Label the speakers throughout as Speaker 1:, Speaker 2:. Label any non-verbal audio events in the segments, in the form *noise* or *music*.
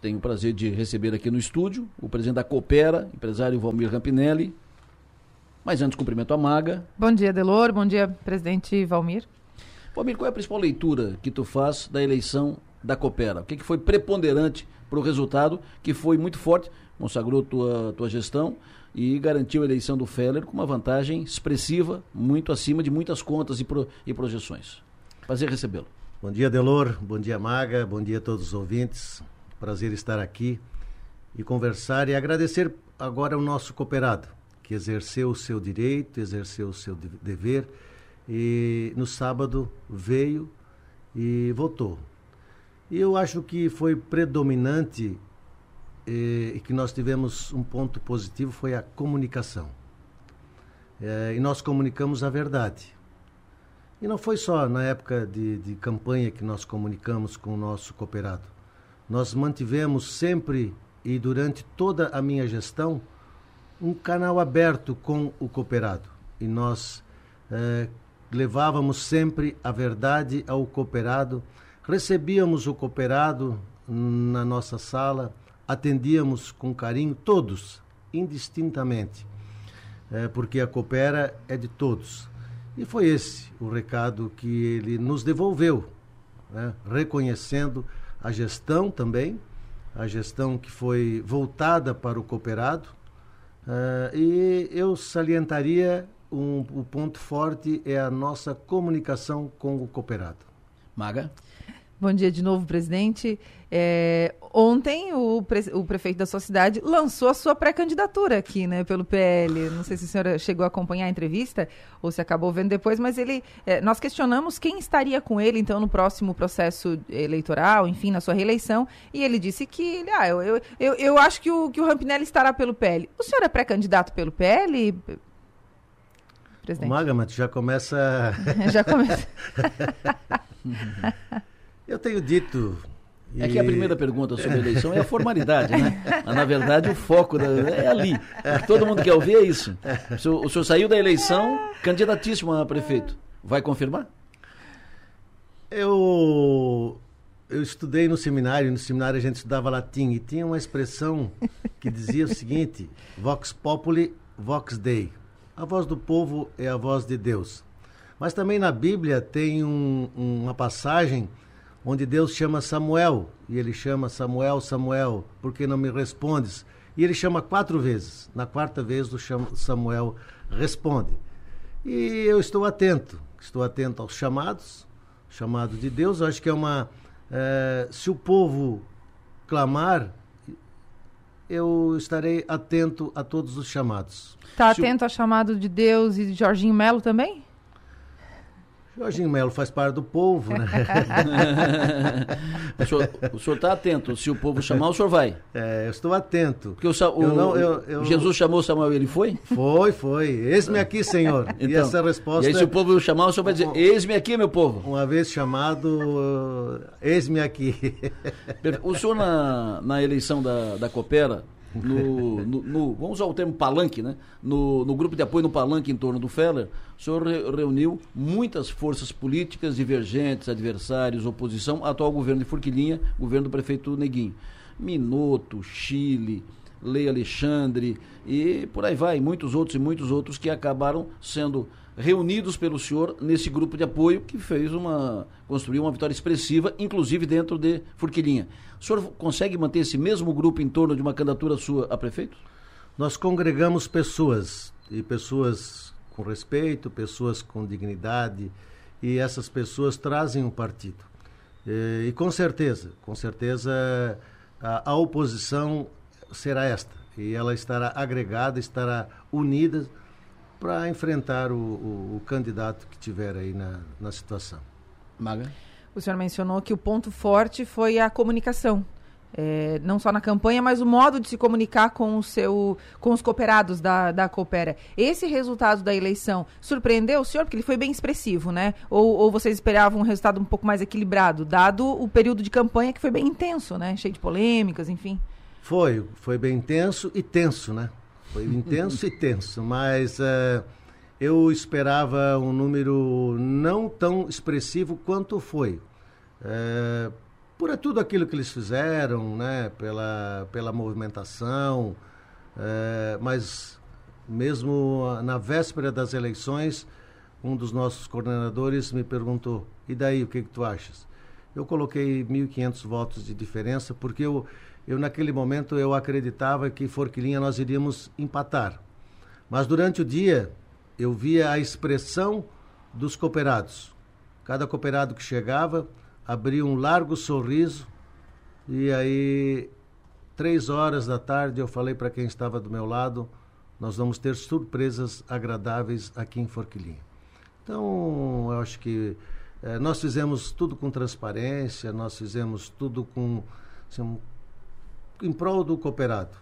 Speaker 1: Tenho o prazer de receber aqui no estúdio o presidente da Coopera, empresário Valmir Rampinelli. Mas antes, cumprimento a Maga.
Speaker 2: Bom dia, Delor. Bom dia, presidente Valmir.
Speaker 1: Valmir, qual é a principal leitura que tu faz da eleição da Coopera? O que, que foi preponderante para o resultado, que foi muito forte, consagrou tua, tua gestão e garantiu a eleição do Feller com uma vantagem expressiva, muito acima de muitas contas e, pro, e projeções. Prazer recebê-lo.
Speaker 3: Bom dia, Delor. Bom dia, Maga. Bom dia a todos os ouvintes. Prazer estar aqui e conversar e agradecer agora o nosso cooperado, que exerceu o seu direito, exerceu o seu dever e no sábado veio e votou. E eu acho que foi predominante eh, e que nós tivemos um ponto positivo foi a comunicação. É, e nós comunicamos a verdade. E não foi só na época de, de campanha que nós comunicamos com o nosso cooperado nós mantivemos sempre e durante toda a minha gestão um canal aberto com o cooperado. E nós eh, levávamos sempre a verdade ao cooperado, recebíamos o cooperado na nossa sala, atendíamos com carinho todos, indistintamente, eh, porque a coopera é de todos. E foi esse o recado que ele nos devolveu, né, reconhecendo a gestão também, a gestão que foi voltada para o cooperado. Uh, e eu salientaria um, o ponto forte é a nossa comunicação com o cooperado.
Speaker 1: Maga?
Speaker 2: Bom dia de novo, presidente. É, ontem o, pre, o, prefeito da sua cidade lançou a sua pré-candidatura aqui, né, pelo PL. Não sei se a senhora chegou a acompanhar a entrevista ou se acabou vendo depois, mas ele, é, nós questionamos quem estaria com ele então no próximo processo eleitoral, enfim, na sua reeleição, e ele disse que, ah, eu, eu, eu, eu acho que o, que o Rampinelli estará pelo PL. O senhor é pré-candidato pelo PL?
Speaker 3: Presidente. O Magamat já começa. *laughs*
Speaker 2: já começa. *laughs*
Speaker 3: Eu tenho dito.
Speaker 1: E... É que a primeira pergunta sobre a eleição é a formalidade, né? Mas, na verdade, o foco da... é ali. Todo mundo quer ouvir é isso. O senhor, o senhor saiu da eleição candidatíssimo a prefeito. Vai confirmar?
Speaker 3: Eu eu estudei no seminário, no seminário a gente estudava latim e tinha uma expressão que dizia o seguinte: Vox populi, vox dei. A voz do povo é a voz de Deus. Mas também na Bíblia tem um, uma passagem onde Deus chama Samuel, e ele chama Samuel, Samuel, por que não me respondes? E ele chama quatro vezes. Na quarta vez, o Samuel responde. E eu estou atento, estou atento aos chamados, chamado de Deus. Eu acho que é uma. É, se o povo clamar, eu estarei atento a todos os chamados.
Speaker 2: Está atento o... ao chamado de Deus e de Jorginho Melo também?
Speaker 3: Jorginho Melo faz parte do povo, né? *laughs*
Speaker 1: o senhor está atento. Se o povo chamar, o senhor vai.
Speaker 3: É, eu estou atento.
Speaker 1: Porque o, o eu não, eu, eu... Jesus chamou Samuel e ele foi?
Speaker 3: Foi, foi. Eis-me aqui, Senhor. Então, e essa resposta.
Speaker 1: E aí, se o povo chamar, o senhor vai dizer: Eis-me aqui, meu povo.
Speaker 3: Uma vez chamado, eis-me aqui.
Speaker 1: O senhor, na, na eleição da, da Coopera, no, no, no, vamos usar o termo palanque, né? No, no, grupo de apoio no palanque em torno do Feller, o senhor re, reuniu muitas forças políticas divergentes, adversários, oposição, atual governo de Forquilinha, governo do prefeito Neguinho. Minuto, Chile, Lei Alexandre e por aí vai, muitos outros e muitos outros que acabaram sendo reunidos pelo senhor nesse grupo de apoio que fez uma construiu uma vitória expressiva, inclusive dentro de Forquilinha. O senhor consegue manter esse mesmo grupo em torno de uma candidatura sua a prefeito?
Speaker 3: Nós congregamos pessoas e pessoas com respeito, pessoas com dignidade e essas pessoas trazem um partido. E, e com certeza, com certeza a, a oposição será esta e ela estará agregada, estará unida para enfrentar o, o, o, candidato que tiver aí na, na situação.
Speaker 1: Maga?
Speaker 2: O senhor mencionou que o ponto forte foi a comunicação. É, não só na campanha, mas o modo de se comunicar com, o seu, com os cooperados da, da Coopera. Esse resultado da eleição surpreendeu o senhor? Porque ele foi bem expressivo, né? Ou, ou vocês esperavam um resultado um pouco mais equilibrado, dado o período de campanha que foi bem intenso, né? Cheio de polêmicas, enfim.
Speaker 3: Foi, foi bem intenso e tenso, né? Foi *laughs* intenso e tenso, mas uh, eu esperava um número não tão expressivo quanto foi. Uh, por tudo aquilo que eles fizeram, né? Pela, pela movimentação, é, mas mesmo na véspera das eleições, um dos nossos coordenadores me perguntou: e daí, o que, que tu achas? Eu coloquei 1.500 votos de diferença, porque eu, eu, naquele momento, eu acreditava que Forquilinha nós iríamos empatar. Mas durante o dia, eu via a expressão dos cooperados. Cada cooperado que chegava abria um largo sorriso e aí, três horas da tarde, eu falei para quem estava do meu lado, nós vamos ter surpresas agradáveis aqui em Forquilinha. Então, eu acho que é, nós fizemos tudo com transparência, nós fizemos tudo com assim, em prol do cooperado.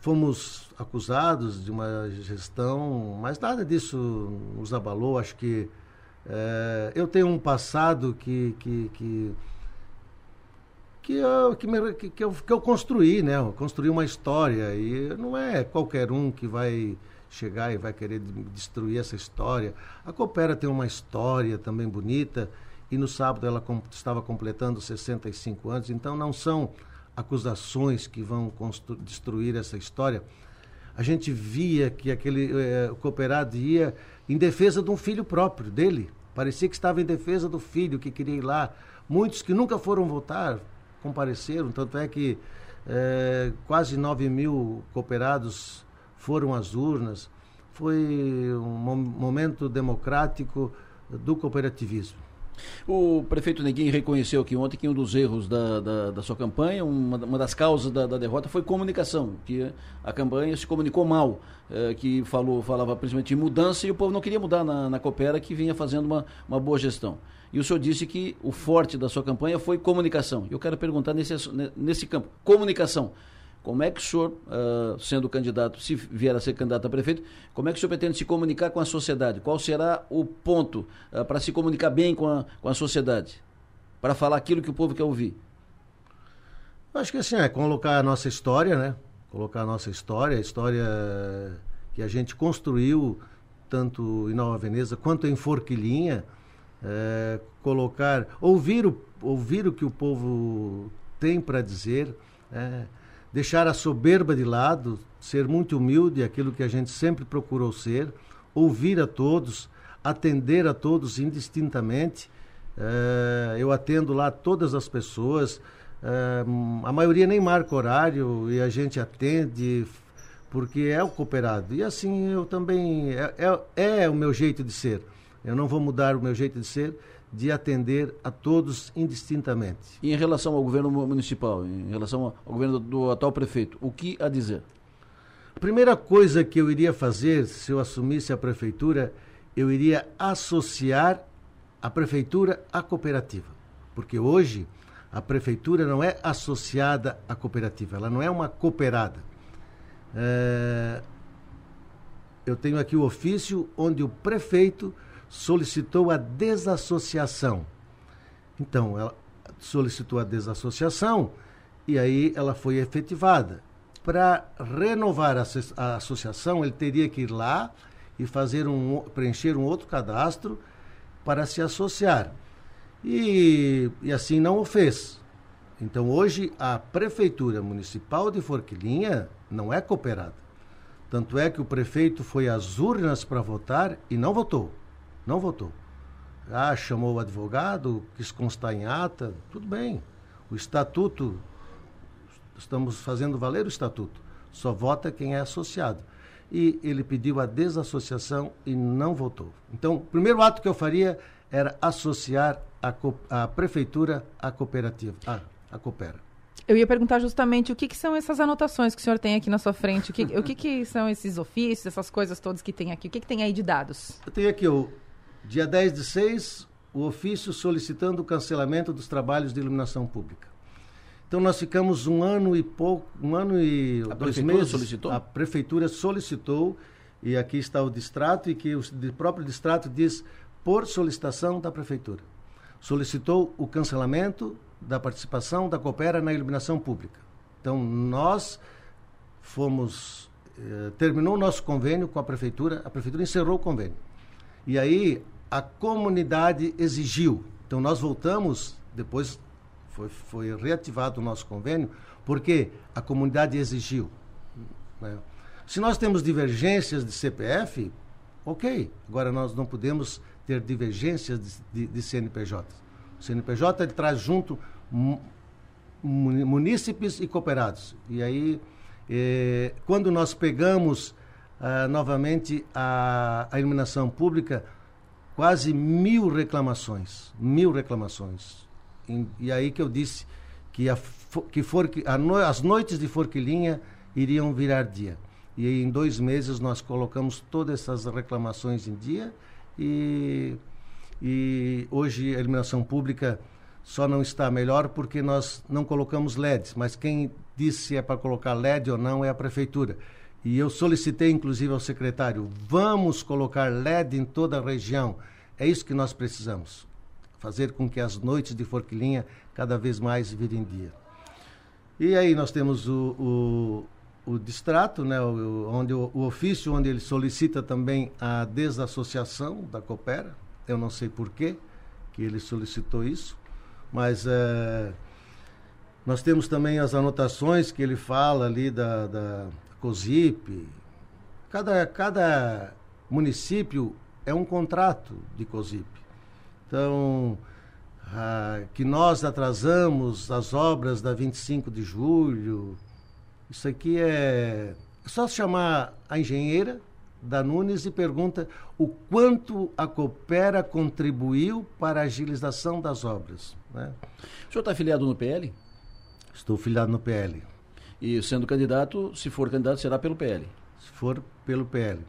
Speaker 3: Fomos acusados de uma gestão, mas nada disso nos abalou. Acho que é, eu tenho um passado que que que que eu, que, me, que, que, eu, que eu construí, né? Eu construí uma história e não é qualquer um que vai chegar e vai querer destruir essa história. A Coopera tem uma história também bonita e no sábado ela com, estava completando 65 anos, então não são acusações que vão destruir essa história. A gente via que aquele eh, cooperado ia em defesa de um filho próprio dele. Parecia que estava em defesa do filho que queria ir lá. Muitos que nunca foram votar compareceram, tanto é que eh, quase 9 mil cooperados foram às urnas. Foi um momento democrático do cooperativismo.
Speaker 1: O prefeito Neguinho reconheceu que ontem que um dos erros da, da, da sua campanha, uma, uma das causas da, da, derrota foi comunicação, que a campanha se comunicou mal, é, que falou, falava principalmente de mudança e o povo não queria mudar na, na Coopera, que vinha fazendo uma, uma boa gestão. E o senhor disse que o forte da sua campanha foi comunicação. Eu quero perguntar nesse, nesse campo, comunicação. Como é que o senhor, uh, sendo candidato, se vier a ser candidato a prefeito, como é que o senhor pretende se comunicar com a sociedade? Qual será o ponto uh, para se comunicar bem com a, com a sociedade? Para falar aquilo que o povo quer ouvir?
Speaker 3: Acho que assim, é colocar a nossa história, né? Colocar a nossa história, a história que a gente construiu, tanto em Nova Veneza quanto em Forquilinha, é, colocar, ouvir o, ouvir o que o povo tem para dizer, é, deixar a soberba de lado, ser muito humilde, aquilo que a gente sempre procurou ser, ouvir a todos, atender a todos indistintamente. É, eu atendo lá todas as pessoas, é, a maioria nem marca horário e a gente atende porque é o cooperado. E assim eu também, é, é, é o meu jeito de ser. Eu não vou mudar o meu jeito de ser de atender a todos indistintamente.
Speaker 1: E em relação ao governo municipal, em relação ao governo do, do atual prefeito, o que a dizer?
Speaker 3: A primeira coisa que eu iria fazer se eu assumisse a prefeitura, eu iria associar a prefeitura à cooperativa. Porque hoje a prefeitura não é associada à cooperativa, ela não é uma cooperada. É... Eu tenho aqui o ofício onde o prefeito solicitou a desassociação. Então, ela solicitou a desassociação e aí ela foi efetivada. Para renovar a, associação, ele teria que ir lá e fazer um, preencher um outro cadastro para se associar. E, e assim não o fez. Então, hoje, a Prefeitura Municipal de Forquilinha não é cooperada. Tanto é que o prefeito foi às urnas para votar e não votou. Não votou. Ah, chamou o advogado, quis constar em ata, tudo bem. O estatuto, estamos fazendo valer o estatuto. Só vota quem é associado. E ele pediu a desassociação e não votou. Então, o primeiro ato que eu faria era associar a, a prefeitura à cooperativa, à, à Coopera.
Speaker 2: Eu ia perguntar justamente o que, que, são essas anotações que o senhor tem aqui na sua frente. O que, o que, que são esses ofícios, essas coisas todas que tem aqui? O que, que tem aí de dados?
Speaker 3: Eu tenho aqui o Dia 10 de 6, o ofício solicitando o cancelamento dos trabalhos de iluminação pública. Então nós ficamos um ano e pouco, um ano e
Speaker 1: a
Speaker 3: dois meses.
Speaker 1: Solicitou?
Speaker 3: A prefeitura solicitou e aqui está o distrato e que o próprio distrato diz por solicitação da prefeitura. Solicitou o cancelamento da participação da Coopera na iluminação pública. Então nós fomos eh, terminou o nosso convênio com a prefeitura, a prefeitura encerrou o convênio. E aí a comunidade exigiu. Então nós voltamos, depois Foi, foi reativado o nosso convênio porque a comunidade exigiu. Né? Se nós temos divergências de CPF, ok. Agora nós não podemos ter divergências de, de, de CNPJ. O CNPJ ele traz junto munícipes e cooperados. E aí, eh, quando nós pegamos ah, novamente a, a iluminação pública, quase mil reclamações, mil reclamações. E, e aí que eu disse que, a, que for, a no, as noites de Forquilinha iriam virar dia. E em dois meses nós colocamos todas essas reclamações em dia e, e hoje a iluminação pública só não está melhor porque nós não colocamos LEDs, mas quem disse se é para colocar LED ou não é a prefeitura. E eu solicitei, inclusive, ao secretário: vamos colocar LED em toda a região. É isso que nós precisamos. Fazer com que as noites de Forquilinha cada vez mais virem dia. E aí nós temos o, o, o distrato, né, o, onde o, o, ofício onde ele solicita também a desassociação da Coopera. Eu não sei por quê que ele solicitou isso, mas é, nós temos também as anotações que ele fala ali da, da COSIP. Cada, cada município é um contrato de COSIP. Então, ah, que nós atrasamos as obras da 25 de julho, isso aqui é, é só chamar a engenheira da Nunes e pergunta o quanto a Coopera contribuiu para a agilização das obras. Né?
Speaker 1: O senhor está afiliado no PL?
Speaker 3: Estou filiado no PL.
Speaker 1: E sendo candidato, se for candidato, será pelo PL?
Speaker 3: Se for pelo PL.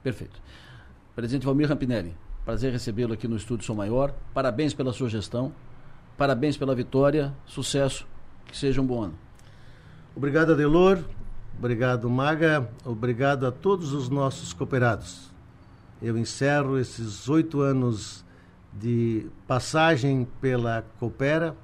Speaker 1: Perfeito. Presidente Valmir Rampinelli, prazer recebê-lo aqui no Estúdio Sou Maior. Parabéns pela sua gestão. Parabéns pela vitória. Sucesso. Que seja um bom ano.
Speaker 3: Obrigado, Adelor. Obrigado, Maga. Obrigado a todos os nossos cooperados. Eu encerro esses oito anos de passagem pela Coopera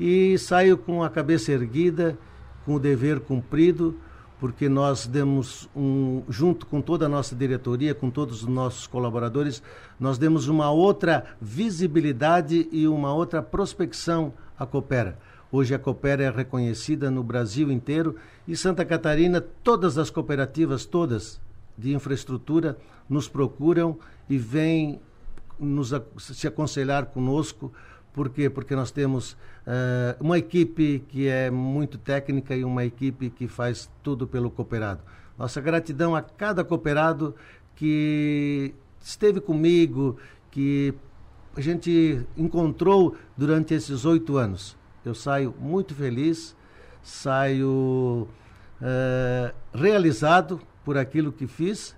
Speaker 3: e saio com a cabeça erguida, com o dever cumprido, porque nós demos um, junto com toda a nossa diretoria, com todos os nossos colaboradores, nós demos uma outra visibilidade e uma outra prospecção à Coopera. Hoje a Coopera é reconhecida no Brasil inteiro e Santa Catarina, todas as cooperativas, todas de infraestrutura, nos procuram e vêm nos, se aconselhar conosco por quê? Porque nós temos uh, uma equipe que é muito técnica e uma equipe que faz tudo pelo cooperado. Nossa gratidão a cada cooperado que esteve comigo, que a gente encontrou durante esses oito anos. Eu saio muito feliz, saio uh, realizado por aquilo que fiz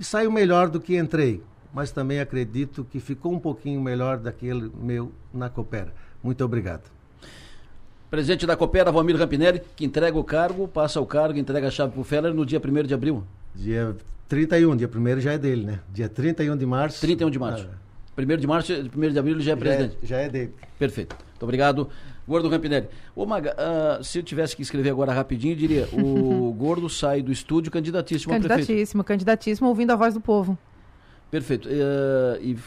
Speaker 3: e saio melhor do que entrei mas também acredito que ficou um pouquinho melhor daquele meu na Coopera. Muito obrigado.
Speaker 1: Presidente da Coopera, Valmir Rampinelli, que entrega o cargo, passa o cargo, entrega a chave para o Feller no dia 1 de abril.
Speaker 3: Dia 31, dia 1 já é dele, né? Dia 31 de março.
Speaker 1: 31 de março. Ah. 1 de março, 1 de abril ele já é já é- presidente.
Speaker 3: É, já é dele.
Speaker 1: Perfeito. Muito obrigado. Gordo Rampinelli. Ô Maga, uh, se eu tivesse que escrever agora rapidinho, eu diria: o *laughs* Gordo sai do estúdio candidatíssimo,
Speaker 2: candidatíssimo
Speaker 1: a prefeito.
Speaker 2: Candidatíssimo, ouvindo a voz do povo.
Speaker 1: Perfeito. Uh, e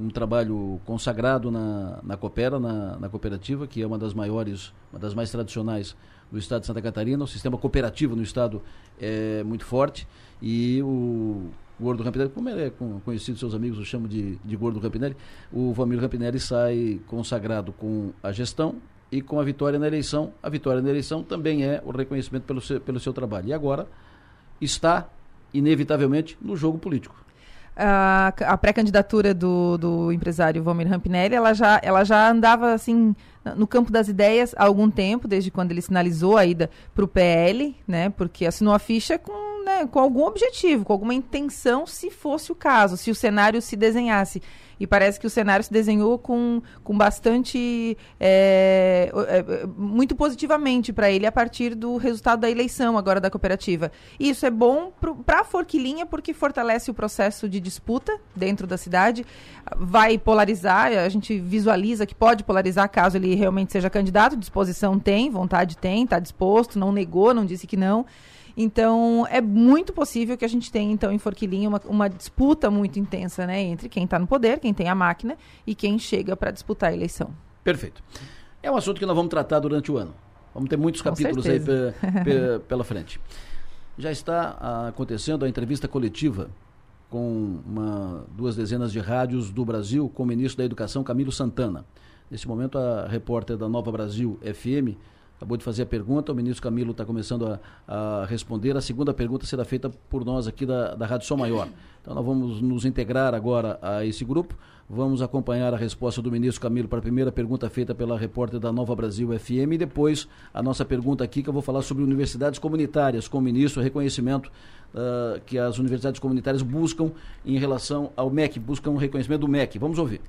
Speaker 1: um trabalho consagrado na, na Coopera, na, na, cooperativa, que é uma das maiores, uma das mais tradicionais do estado de Santa Catarina. O sistema cooperativo no estado é muito forte. E o Gordo Rampinelli, como ele é conhecido, seus amigos o chamam de, de Gordo Rampinelli, o Valmir Rampinelli sai consagrado com a gestão e com a vitória na eleição. A vitória na eleição também é o reconhecimento pelo seu, pelo seu trabalho. E agora está, inevitavelmente, no jogo político
Speaker 2: a, pré-candidatura do, do empresário Valmir Rampinelli, ela já, ela já andava assim no campo das ideias há algum tempo, desde quando ele sinalizou a ida para o PL, né? Porque assinou a ficha com, né, com algum objetivo, com alguma intenção, se fosse o caso, se o cenário se desenhasse. E parece que o cenário se desenhou com, com bastante. É, é, muito positivamente para ele a partir do resultado da eleição agora da cooperativa. E isso é bom para a Forquilinha porque fortalece o processo de disputa dentro da cidade, vai polarizar, a gente visualiza que pode polarizar caso ele realmente seja candidato, disposição tem, vontade tem, está disposto, não negou, não disse que não. Então, é muito possível que a gente tenha, então, em Forquilinha, uma, uma disputa muito intensa, né? Entre quem está no poder, quem tem a máquina, e quem chega para disputar a eleição.
Speaker 1: Perfeito. É um assunto que nós vamos tratar durante o ano. Vamos ter muitos
Speaker 2: Com
Speaker 1: capítulos aí
Speaker 2: certeza.
Speaker 1: pe- pe- *laughs* pela frente. Já está ah, acontecendo a entrevista coletiva com uma, duas dezenas de rádios do Brasil com o ministro da Educação, Camilo Santana. Nesse momento, a repórter da Nova Brasil FM acabou de fazer a pergunta, o ministro Camilo está começando a, a responder. A segunda pergunta será feita por nós aqui da, da Rádio Som Maior. Então, nós vamos nos integrar agora a esse grupo. Vamos acompanhar a resposta do ministro Camilo para a primeira pergunta feita pela repórter da Nova Brasil FM e depois a nossa pergunta aqui, que eu vou falar sobre universidades comunitárias com o ministro, reconhecimento ah, que as universidades comunitárias buscam em relação ao MEC, buscam o reconhecimento do MEC. Vamos ouvir.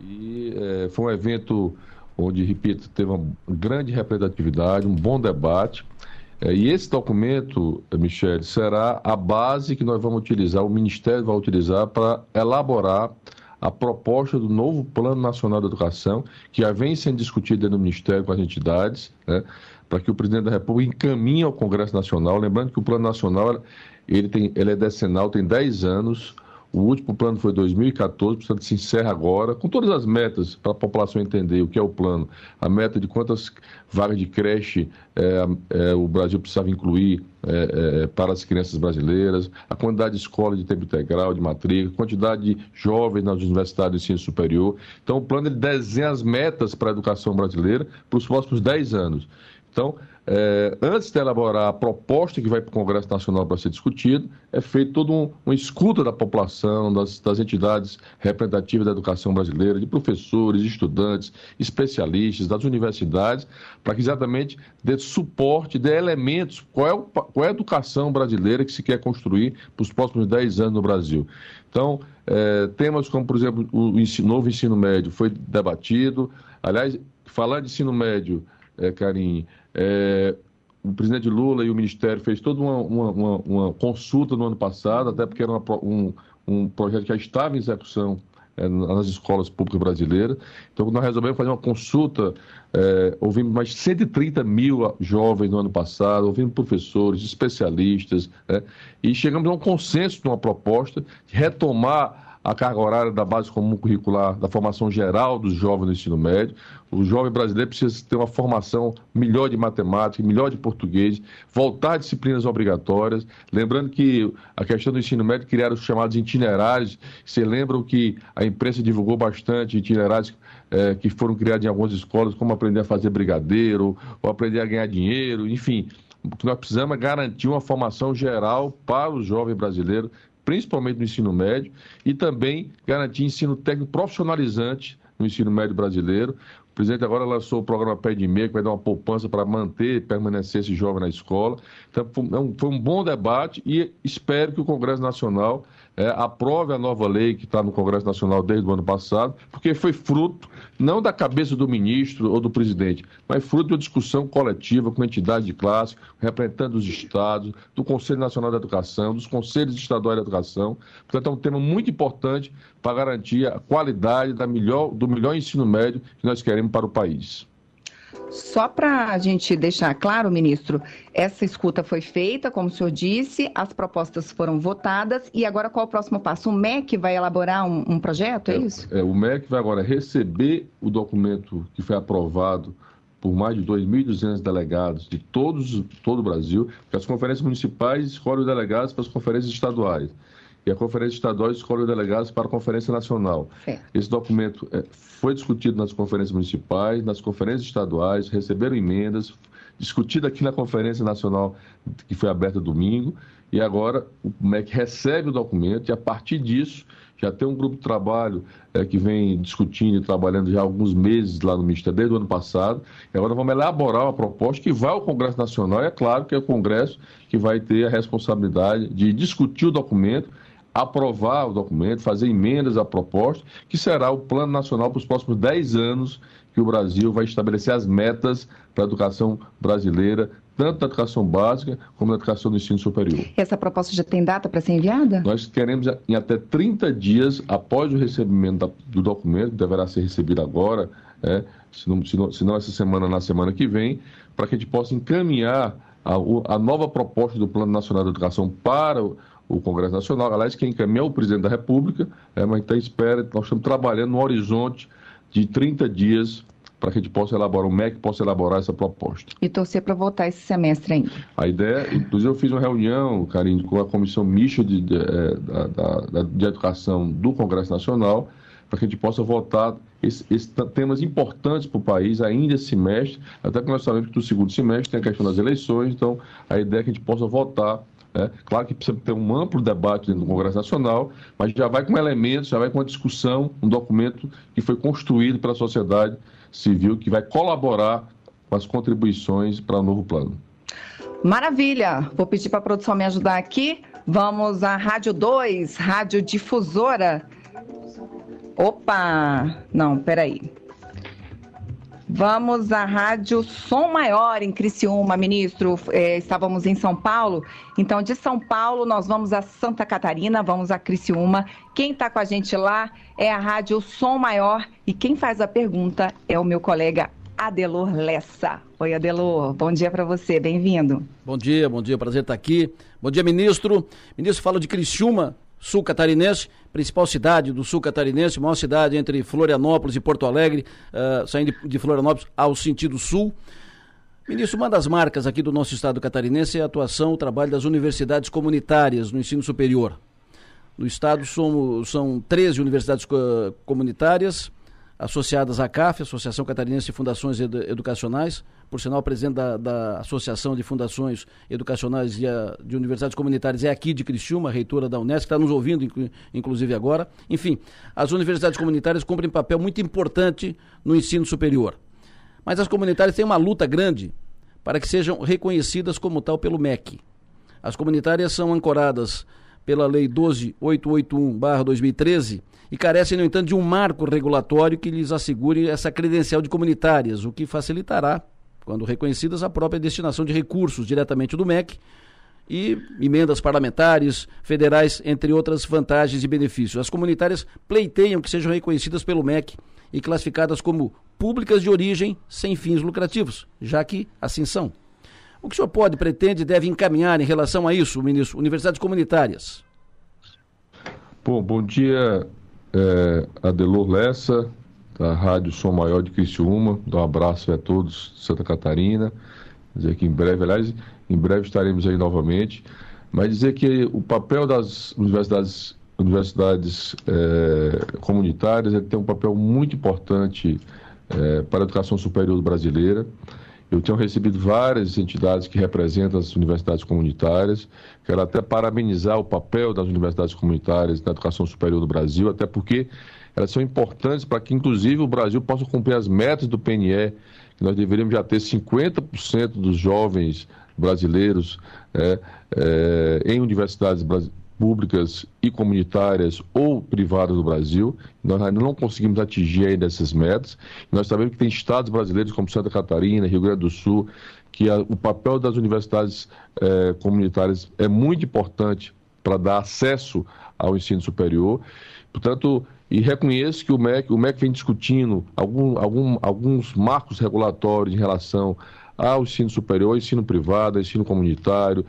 Speaker 4: E eh, foi um evento onde, repito, teve uma grande representatividade, um bom debate. Eh, e esse documento, Michele, será a base que nós vamos utilizar, o Ministério vai utilizar para elaborar a proposta do novo Plano Nacional de Educação, que já vem sendo discutido dentro do Ministério com as entidades, né, para que o presidente da República encaminhe ao Congresso Nacional. Lembrando que o Plano Nacional ele, tem, ele é decenal, tem 10 anos. O último plano foi 2014, portanto se encerra agora, com todas as metas para a população entender o que é o plano. A meta de quantas vagas de creche eh, eh, o Brasil precisava incluir eh, para as crianças brasileiras, a quantidade de escola de tempo integral, de matrícula, quantidade de jovens nas universidades de ensino superior. Então o plano desenha as metas para a educação brasileira para os próximos 10 anos. Então, eh, antes de elaborar a proposta que vai para o Congresso Nacional para ser discutido, é feito todo um, uma escuta da população, das, das entidades representativas da educação brasileira, de professores, estudantes, especialistas, das universidades, para que exatamente dê suporte, dê elementos, qual é, o, qual é a educação brasileira que se quer construir para os próximos 10 anos no Brasil. Então, eh, temas como, por exemplo, o ensino- novo ensino médio foi debatido. Aliás, falar de ensino médio, é, Karim, é, o presidente Lula e o Ministério fez toda uma, uma- uma- consulta no ano passado, até porque era uma um, um projeto que já estava em execução é, nas escolas públicas brasileiras. Então, nós resolvemos fazer uma consulta, é, ouvimos mais de 130 mil jovens no ano passado, ouvimos professores, especialistas, né, e chegamos a um consenso numa proposta de retomar a carga horária da base comum curricular da formação geral dos jovens no ensino médio. O jovem brasileiro precisa ter uma formação melhor de matemática, melhor de português, voltar a disciplinas obrigatórias. Lembrando que a questão do ensino médio criaram os chamados itinerários. Vocês lembram que a imprensa divulgou bastante itinerários eh, que foram criados em algumas escolas, como aprender a fazer brigadeiro, ou aprender a ganhar dinheiro, enfim. O que nós precisamos é garantir uma formação geral para o jovem brasileiro, principalmente no ensino médio, e também garantir ensino técnico profissionalizante no ensino médio brasileiro. O presidente agora lançou o programa Pé de Meia, que vai dar uma poupança para manter e permanecer esse jovem na escola. Então, foi um, foi um bom debate e espero que o Congresso Nacional eh, aprove a nova lei que está no Congresso Nacional desde o ano passado, porque foi fruto não da cabeça do ministro ou do presidente, mas fruto de uma discussão coletiva com entidades de classe, representantes dos estados, do Conselho Nacional da Educação, dos Conselhos Estaduais da Educação. Portanto, é um tema muito importante para garantir a qualidade da melhor, do melhor ensino médio que nós queremos para o país.
Speaker 5: Só para a gente deixar claro, ministro, essa escuta foi feita, como o senhor disse, as propostas foram votadas e agora qual o próximo passo? O MEC vai elaborar um, um projeto, é, isso?
Speaker 4: É, o MEC vai agora receber o documento que foi aprovado por mais de 2.200 delegados de todos, todo o Brasil, porque as conferências municipais escolhem os delegados para as conferências estaduais. E a conferência estadual escolhe os delegados para a conferência nacional. Esse documento é, foi discutido nas conferências municipais, nas conferências estaduais, receberam emendas, discutido aqui na Conferência Nacional, que foi aberta domingo, e agora o MEC recebe o documento e, a partir disso, já tem um grupo de trabalho é, que vem discutindo e trabalhando já há alguns meses lá no Ministério, desde o ano passado, e agora vamos elaborar uma proposta que vai ao Congresso Nacional, e é claro que é o Congresso que vai ter a responsabilidade de discutir o documento, aprovar o documento, fazer emendas à proposta, que será o Plano Nacional para os próximos 10 anos que o Brasil vai estabelecer as metas para a educação brasileira, tanto na educação básica como na educação do ensino superior.
Speaker 5: Essa proposta já tem data para ser enviada?
Speaker 4: Nós queremos, em até 30 dias após o recebimento da, do documento, que deverá ser recebido agora, é, se, não, se, não, se não essa semana, na semana que vem, para que a gente possa encaminhar a, a nova proposta do Plano Nacional de Educação para o, Congresso Nacional. Aliás, quem encaminha é o presidente da República, é, mas em espera, nós estamos trabalhando no horizonte de 30 dias para que a gente possa elaborar, o MEC possa elaborar essa proposta.
Speaker 5: E torcer para votar esse semestre ainda.
Speaker 4: A ideia, inclusive eu fiz uma reunião, Karine, com a Comissão Mista de, de, eh, da, de Educação do Congresso Nacional, para que a gente possa votar esses, esses temas importantes para o país ainda esse semestre, até porque nós sabemos que no segundo semestre tem a questão das eleições, então a ideia é que a gente possa votar é, claro que precisa ter um amplo debate dentro do Congresso Nacional, mas já vai com elementos, já vai com uma discussão, um documento que foi construído pela sociedade civil, que vai colaborar com as contribuições para o novo plano.
Speaker 5: Maravilha! Vou pedir para a produção me ajudar aqui. Vamos à Rádio 2, Rádio Difusora. Opa! Não, peraí. Vamos à Rádio Som Maior em Criciúma, ministro. É, estávamos em São Paulo, então de São Paulo nós vamos a Santa Catarina, vamos a Criciúma. Quem está com a gente lá é a Rádio Som Maior e quem faz a pergunta é o meu colega Adelor Lessa. Oi, Adelor, bom dia para você, bem-vindo.
Speaker 1: Bom dia, bom dia, prazer estar aqui. Bom dia, ministro. Ministro, fala de Criciúma, sul catarinense, principal cidade do sul catarinense, maior cidade entre Florianópolis e Porto Alegre, uh, saindo de Florianópolis ao sentido sul. Ministro, uma das marcas aqui do nosso estado catarinense é a atuação, o trabalho das universidades comunitárias no ensino superior. No estado somos, são 13 universidades co comunitárias, associadas à CAF, Associação Catarinense de Fundações Educacionais, por sinal, presidente da, da Associação de Fundações Educacionais e a, de Universidades Comunitárias é aqui de Criciúma, reitora da Unesco, está nos ouvindo, inclusive agora. Enfim, as universidades comunitárias cumprem um papel muito importante no ensino superior. Mas as comunitárias têm uma luta grande para que sejam reconhecidas como tal pelo MEC. As comunitárias são ancoradas pela Lei 12881-2013 e carecem, no entanto, de um marco regulatório que lhes assegure essa credencial de comunitárias, o que facilitará, quando reconhecidas, a própria destinação de recursos diretamente do MEC e emendas parlamentares, federais, entre outras vantagens e benefícios. As comunitárias pleiteiam que sejam reconhecidas pelo MEC e classificadas como públicas de origem sem fins lucrativos, já que assim são. O que o senhor pode, pretende e deve encaminhar em relação a isso, ministro? Universidades comunitárias.
Speaker 4: Bom, bom dia, é, Adelor Lessa, da Rádio Som Maior de Criciúma. Dá um abraço a todos de Santa Catarina. Dizer que em breve, aliás, em breve estaremos aí novamente. Mas dizer que o papel das universidades, universidades é, comunitárias é tem um papel muito importante é, para a educação superior brasileira. Eu tenho recebido várias entidades que representam as universidades comunitárias. Quero até parabenizar o papel das universidades comunitárias na educação superior do Brasil, até porque elas são importantes para que, inclusive, o Brasil possa cumprir as metas do PNE, que nós deveríamos já ter 50% dos jovens brasileiros é, é, em universidades brasileiras públicas e comunitárias ou privadas do Brasil. Nós ainda não conseguimos atingir ainda essas metas. Nós sabemos que tem estados brasileiros como Santa Catarina, Rio Grande do Sul, que a, o papel das universidades eh, comunitárias é muito importante para dar acesso ao ensino superior. Portanto, e reconheço que o MEC, o MEC vem discutindo algum, algum, alguns marcos regulatórios em relação ao ensino superior, ao ensino privado, ao ensino comunitário,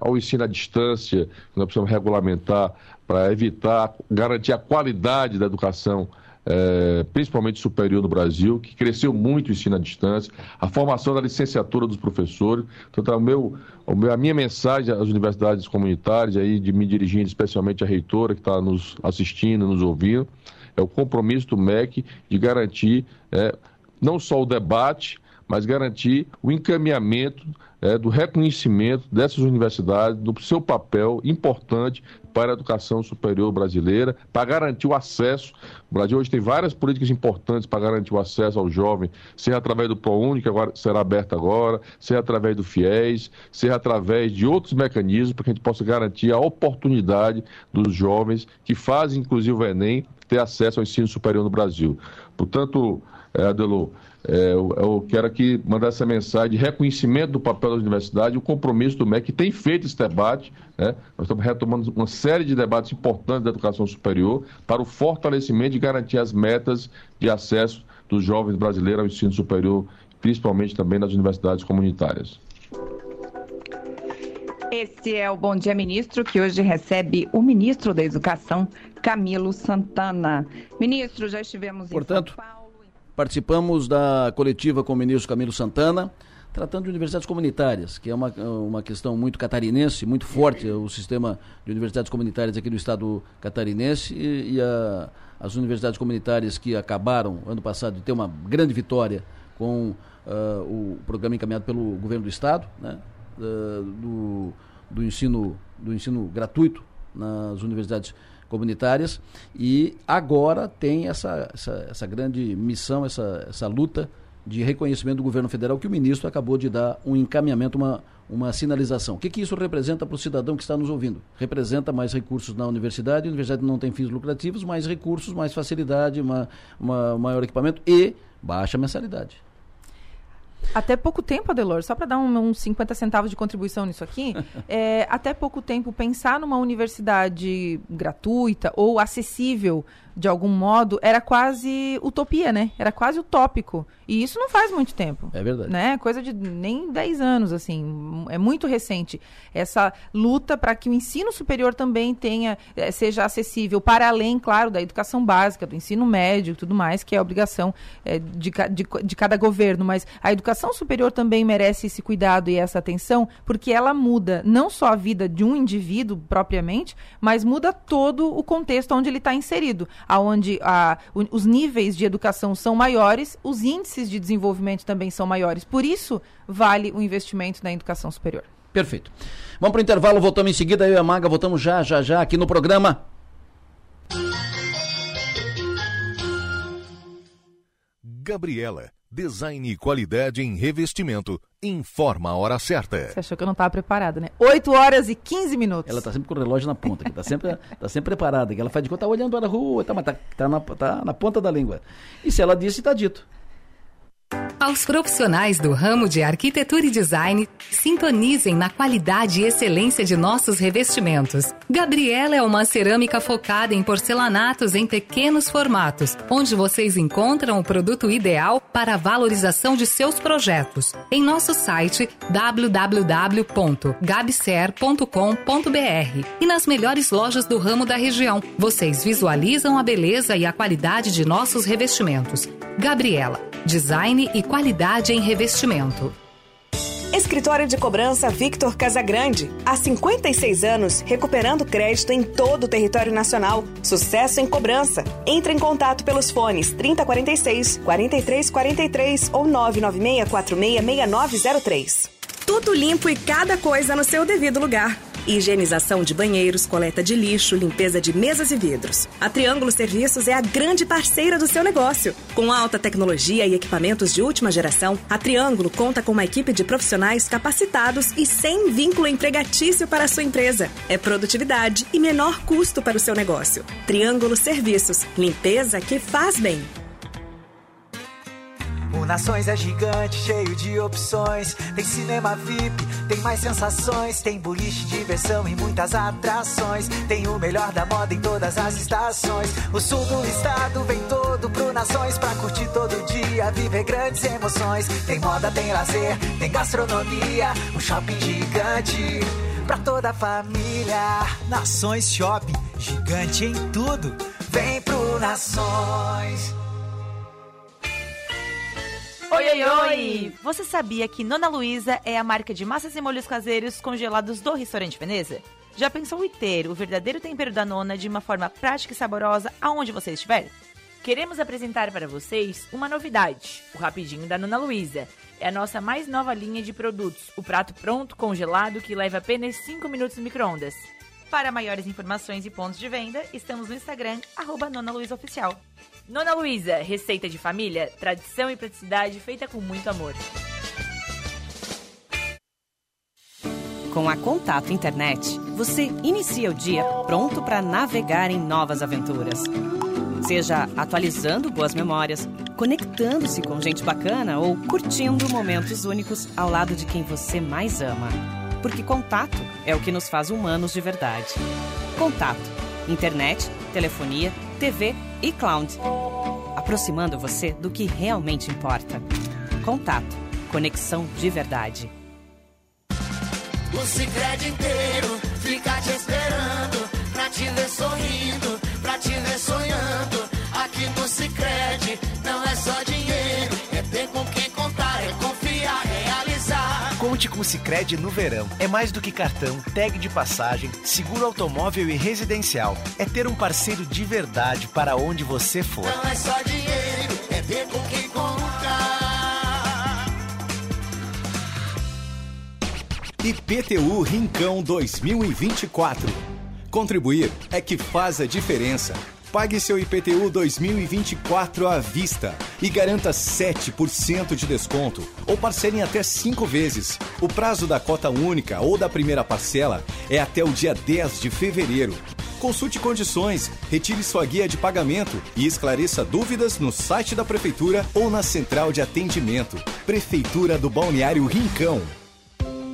Speaker 4: ao ensino à distância, que nós precisamos regulamentar para evitar, garantir a qualidade da educação é, principalmente superior no Brasil, que cresceu muito o ensino à distância, a formação da licenciatura dos professores. Então, meu, o meu, a minha mensagem às universidades comunitárias, aí, de me dirigindo especialmente à reitora que está nos assistindo, nos ouvindo, é o compromisso do MEC de garantir é, não só o debate, mas garantir o encaminhamento é, do reconhecimento dessas universidades, do seu papel importante para a educação superior brasileira, para garantir o acesso. O Brasil hoje tem várias políticas importantes para garantir o acesso ao jovem, seja através do ProUni, que agora será aberto agora, seja através do FIES, seja através de outros mecanismos para que a gente possa garantir a oportunidade dos jovens que fazem, inclusive, o Enem, ter acesso ao ensino superior no Brasil. Portanto, é, Adelô, é, eu, eu, quero aqui mandar essa mensagem de reconhecimento do papel da universidade, o compromisso do MEC, que tem feito esse debate. Né? Nós estamos retomando uma série de debates importantes da educação superior para o fortalecimento e garantir as metas de acesso dos jovens brasileiros ao ensino superior, principalmente também nas universidades comunitárias.
Speaker 5: Esse é o Bom Dia Ministro, que hoje recebe o ministro da Educação, Camilo Santana. Ministro, já estivemos
Speaker 1: Portanto,
Speaker 5: em São Paulo.
Speaker 1: Participamos da coletiva com o ministro Camilo Santana, tratando de universidades comunitárias, que é uma, uma questão muito catarinense, muito forte, o sistema de universidades comunitárias aqui do estado catarinense e, e a, as universidades comunitárias que acabaram, ano passado, de ter uma grande vitória com uh, o programa encaminhado pelo governo do estado, né, uh, do, do, ensino, do ensino gratuito nas universidades comunitárias e agora tem essa, essa, essa grande missão, essa, essa luta de reconhecimento do governo federal que o ministro acabou de dar um encaminhamento, uma, uma sinalização. O que, que isso representa para o cidadão que está nos ouvindo? Representa mais recursos na universidade, a universidade não tem fins lucrativos, mais recursos, mais facilidade, uma, uma maior equipamento e baixa mensalidade.
Speaker 2: Até pouco tempo, Adelor, só para dar uns um, 50 centavos de contribuição nisso aqui, *laughs* é, até pouco tempo pensar numa universidade gratuita ou acessível de algum modo, era quase utopia, né? Era quase utópico. E isso não faz muito tempo.
Speaker 1: É verdade.
Speaker 2: Né? Coisa de nem 10 anos, assim. É muito recente. Essa luta para que o ensino superior também tenha, é, seja acessível, para além, claro, da educação básica, do ensino médio e tudo mais, que é a obrigação é, de, de, de cada governo. Mas a educação superior também merece esse cuidado e essa atenção, porque ela muda não só a vida de um indivíduo propriamente, mas muda todo o contexto onde ele está inserido aonde a, os níveis de educação são maiores, os índices de desenvolvimento também são maiores. Por isso, vale o investimento na educação superior.
Speaker 1: Perfeito. Vamos para o intervalo, voltamos em seguida. Eu e a Maga voltamos já, já, já aqui no programa.
Speaker 6: Gabriela Design e qualidade em revestimento. Informa a hora certa.
Speaker 2: Você achou que eu não estava preparada, né? 8 horas e 15 minutos.
Speaker 1: Ela está sempre com o relógio na ponta, está sempre, tá sempre preparada. Ela faz de conta, tá olhando para a rua, tá, mas tá, tá, na, tá na ponta da língua. E se ela disse, está dito.
Speaker 7: Aos profissionais do ramo de arquitetura e design, sintonizem na qualidade e excelência de nossos revestimentos. Gabriela é uma cerâmica focada em porcelanatos em pequenos formatos, onde vocês encontram o produto ideal para a valorização de seus projetos. Em nosso site www.gabser.com.br e nas melhores lojas do ramo da região, vocês visualizam a beleza e a qualidade de nossos revestimentos. Gabriela, design e qualidade em revestimento.
Speaker 8: Escritório de Cobrança Victor Casagrande. Há 56 anos, recuperando crédito em todo o território nacional. Sucesso em cobrança. Entre em contato pelos fones 3046 4343 ou 996 466903. Tudo limpo e cada coisa no seu devido lugar higienização de banheiros, coleta de lixo, limpeza de mesas e vidros. A Triângulo Serviços é a grande parceira do seu negócio. Com alta tecnologia e equipamentos de última geração, a Triângulo conta com uma equipe de profissionais capacitados e sem vínculo empregatício para a sua empresa. É produtividade e menor custo para o seu negócio. Triângulo Serviços, limpeza que faz bem.
Speaker 9: O Nações é gigante, cheio de opções. Tem cinema VIP, tem mais sensações. Tem boliche, diversão e muitas atrações. Tem o melhor da moda em todas as estações. O sul do estado vem todo pro Nações pra curtir todo dia, viver grandes emoções. Tem moda, tem lazer, tem gastronomia, um shopping gigante pra toda a família. Nações Shopping, gigante em tudo. Vem pro Nações.
Speaker 10: Oi, oi, oi! Você sabia que Nona Luísa é a marca de massas e molhos caseiros congelados do restaurante Veneza? Já pensou em ter o verdadeiro tempero da Nona de uma forma prática e saborosa aonde você estiver? Queremos apresentar para vocês uma novidade, o Rapidinho da Nona Luísa. É a nossa mais nova linha de produtos, o prato pronto congelado que leva apenas 5 minutos no micro-ondas. Para maiores informações e pontos de venda, estamos no Instagram, arroba Nona Luísa Oficial. Nona Luísa, receita de família, tradição e praticidade feita com muito amor.
Speaker 11: Com a Contato Internet, você inicia o dia pronto para navegar em novas aventuras. Seja atualizando boas memórias, conectando-se com gente bacana ou curtindo momentos únicos ao lado de quem você mais ama. Porque contato é o que nos faz humanos de verdade. Contato. Internet, telefonia, TV e cloud. Aproximando você do que realmente importa. Contato. Conexão de verdade.
Speaker 12: O Cicred inteiro fica te esperando pra te ver sorrindo, pra te ver sonhando. Aqui no Cicred não é só dinheiro,
Speaker 13: Conte com o Cicred no verão. É mais do que cartão, tag de passagem, seguro automóvel e residencial. É ter um parceiro de verdade para onde você for.
Speaker 12: Não é só dinheiro, é ter com quem contar.
Speaker 14: IPTU Rincão 2024. Contribuir é que faz a diferença. Pague seu IPTU 2024 à vista e garanta 7% de desconto ou parcele em até 5 vezes. O prazo da cota única ou da primeira parcela é até o dia 10 de fevereiro. Consulte condições, retire sua guia de pagamento e esclareça dúvidas no site da Prefeitura ou na central de atendimento. Prefeitura do Balneário Rincão.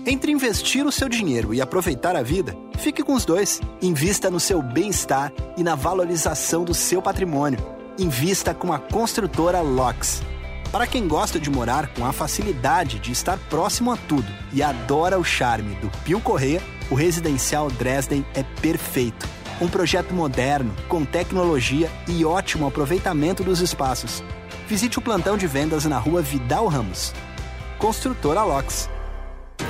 Speaker 15: Entre investir o seu dinheiro e aproveitar a vida, fique com os dois. Invista no seu bem-estar e na valorização do seu patrimônio. Invista com a construtora LOX. Para quem gosta de morar com a facilidade de estar próximo a tudo e adora o charme do Pio Correia, o Residencial Dresden é perfeito. Um projeto moderno, com tecnologia e ótimo aproveitamento dos espaços. Visite o plantão de vendas na rua Vidal Ramos. Construtora LOX.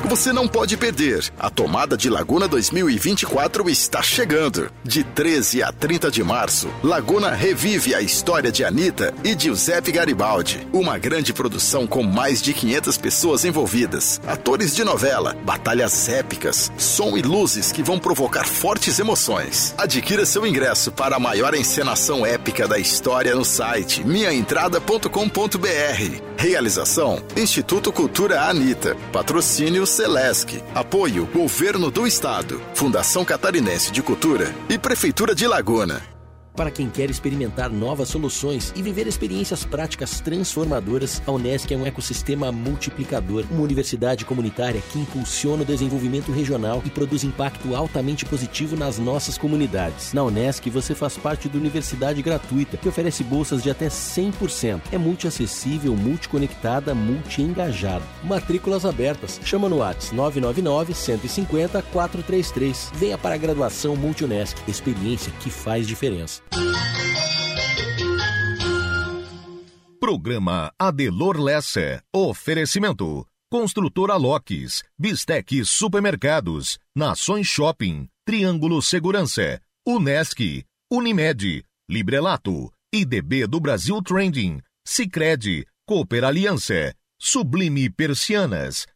Speaker 16: Você não pode perder. A tomada de Laguna 2024 está chegando. De 13 a 30 de março, Laguna revive a história de Anitta e Giuseppe Garibaldi. Uma grande produção com mais de 500 pessoas envolvidas. Atores de novela, batalhas épicas, som e luzes que vão provocar fortes emoções. Adquira seu ingresso para a maior encenação épica da história no site minhaentrada.com.br. Realização: Instituto Cultura Anitta. Patrocínio Celesc. Apoio: Governo do Estado. Fundação Catarinense de Cultura e Prefeitura de Laguna.
Speaker 17: Para quem quer experimentar novas soluções e viver experiências práticas transformadoras, a Unesc é um ecossistema multiplicador, uma universidade comunitária que impulsiona o desenvolvimento regional e produz impacto altamente positivo nas nossas comunidades. Na Unesc, você faz parte da universidade gratuita, que oferece bolsas de até 100%. É multiacessível, multiconectada, multi-engajada. Matrículas abertas. Chama no WhatsApp 999 150 433. Venha para a graduação Multi-Unesc. Experiência que faz diferença.
Speaker 6: Programa Adelor Lessa. Oferecimento. Construtora Locks, Bistec Supermercados, Nações Shopping, Triângulo Segurança, Unesc, Unimed, Librelato, IDB do Brasil Trending, Sicredi, Cooper Aliança, Sublime Persianas.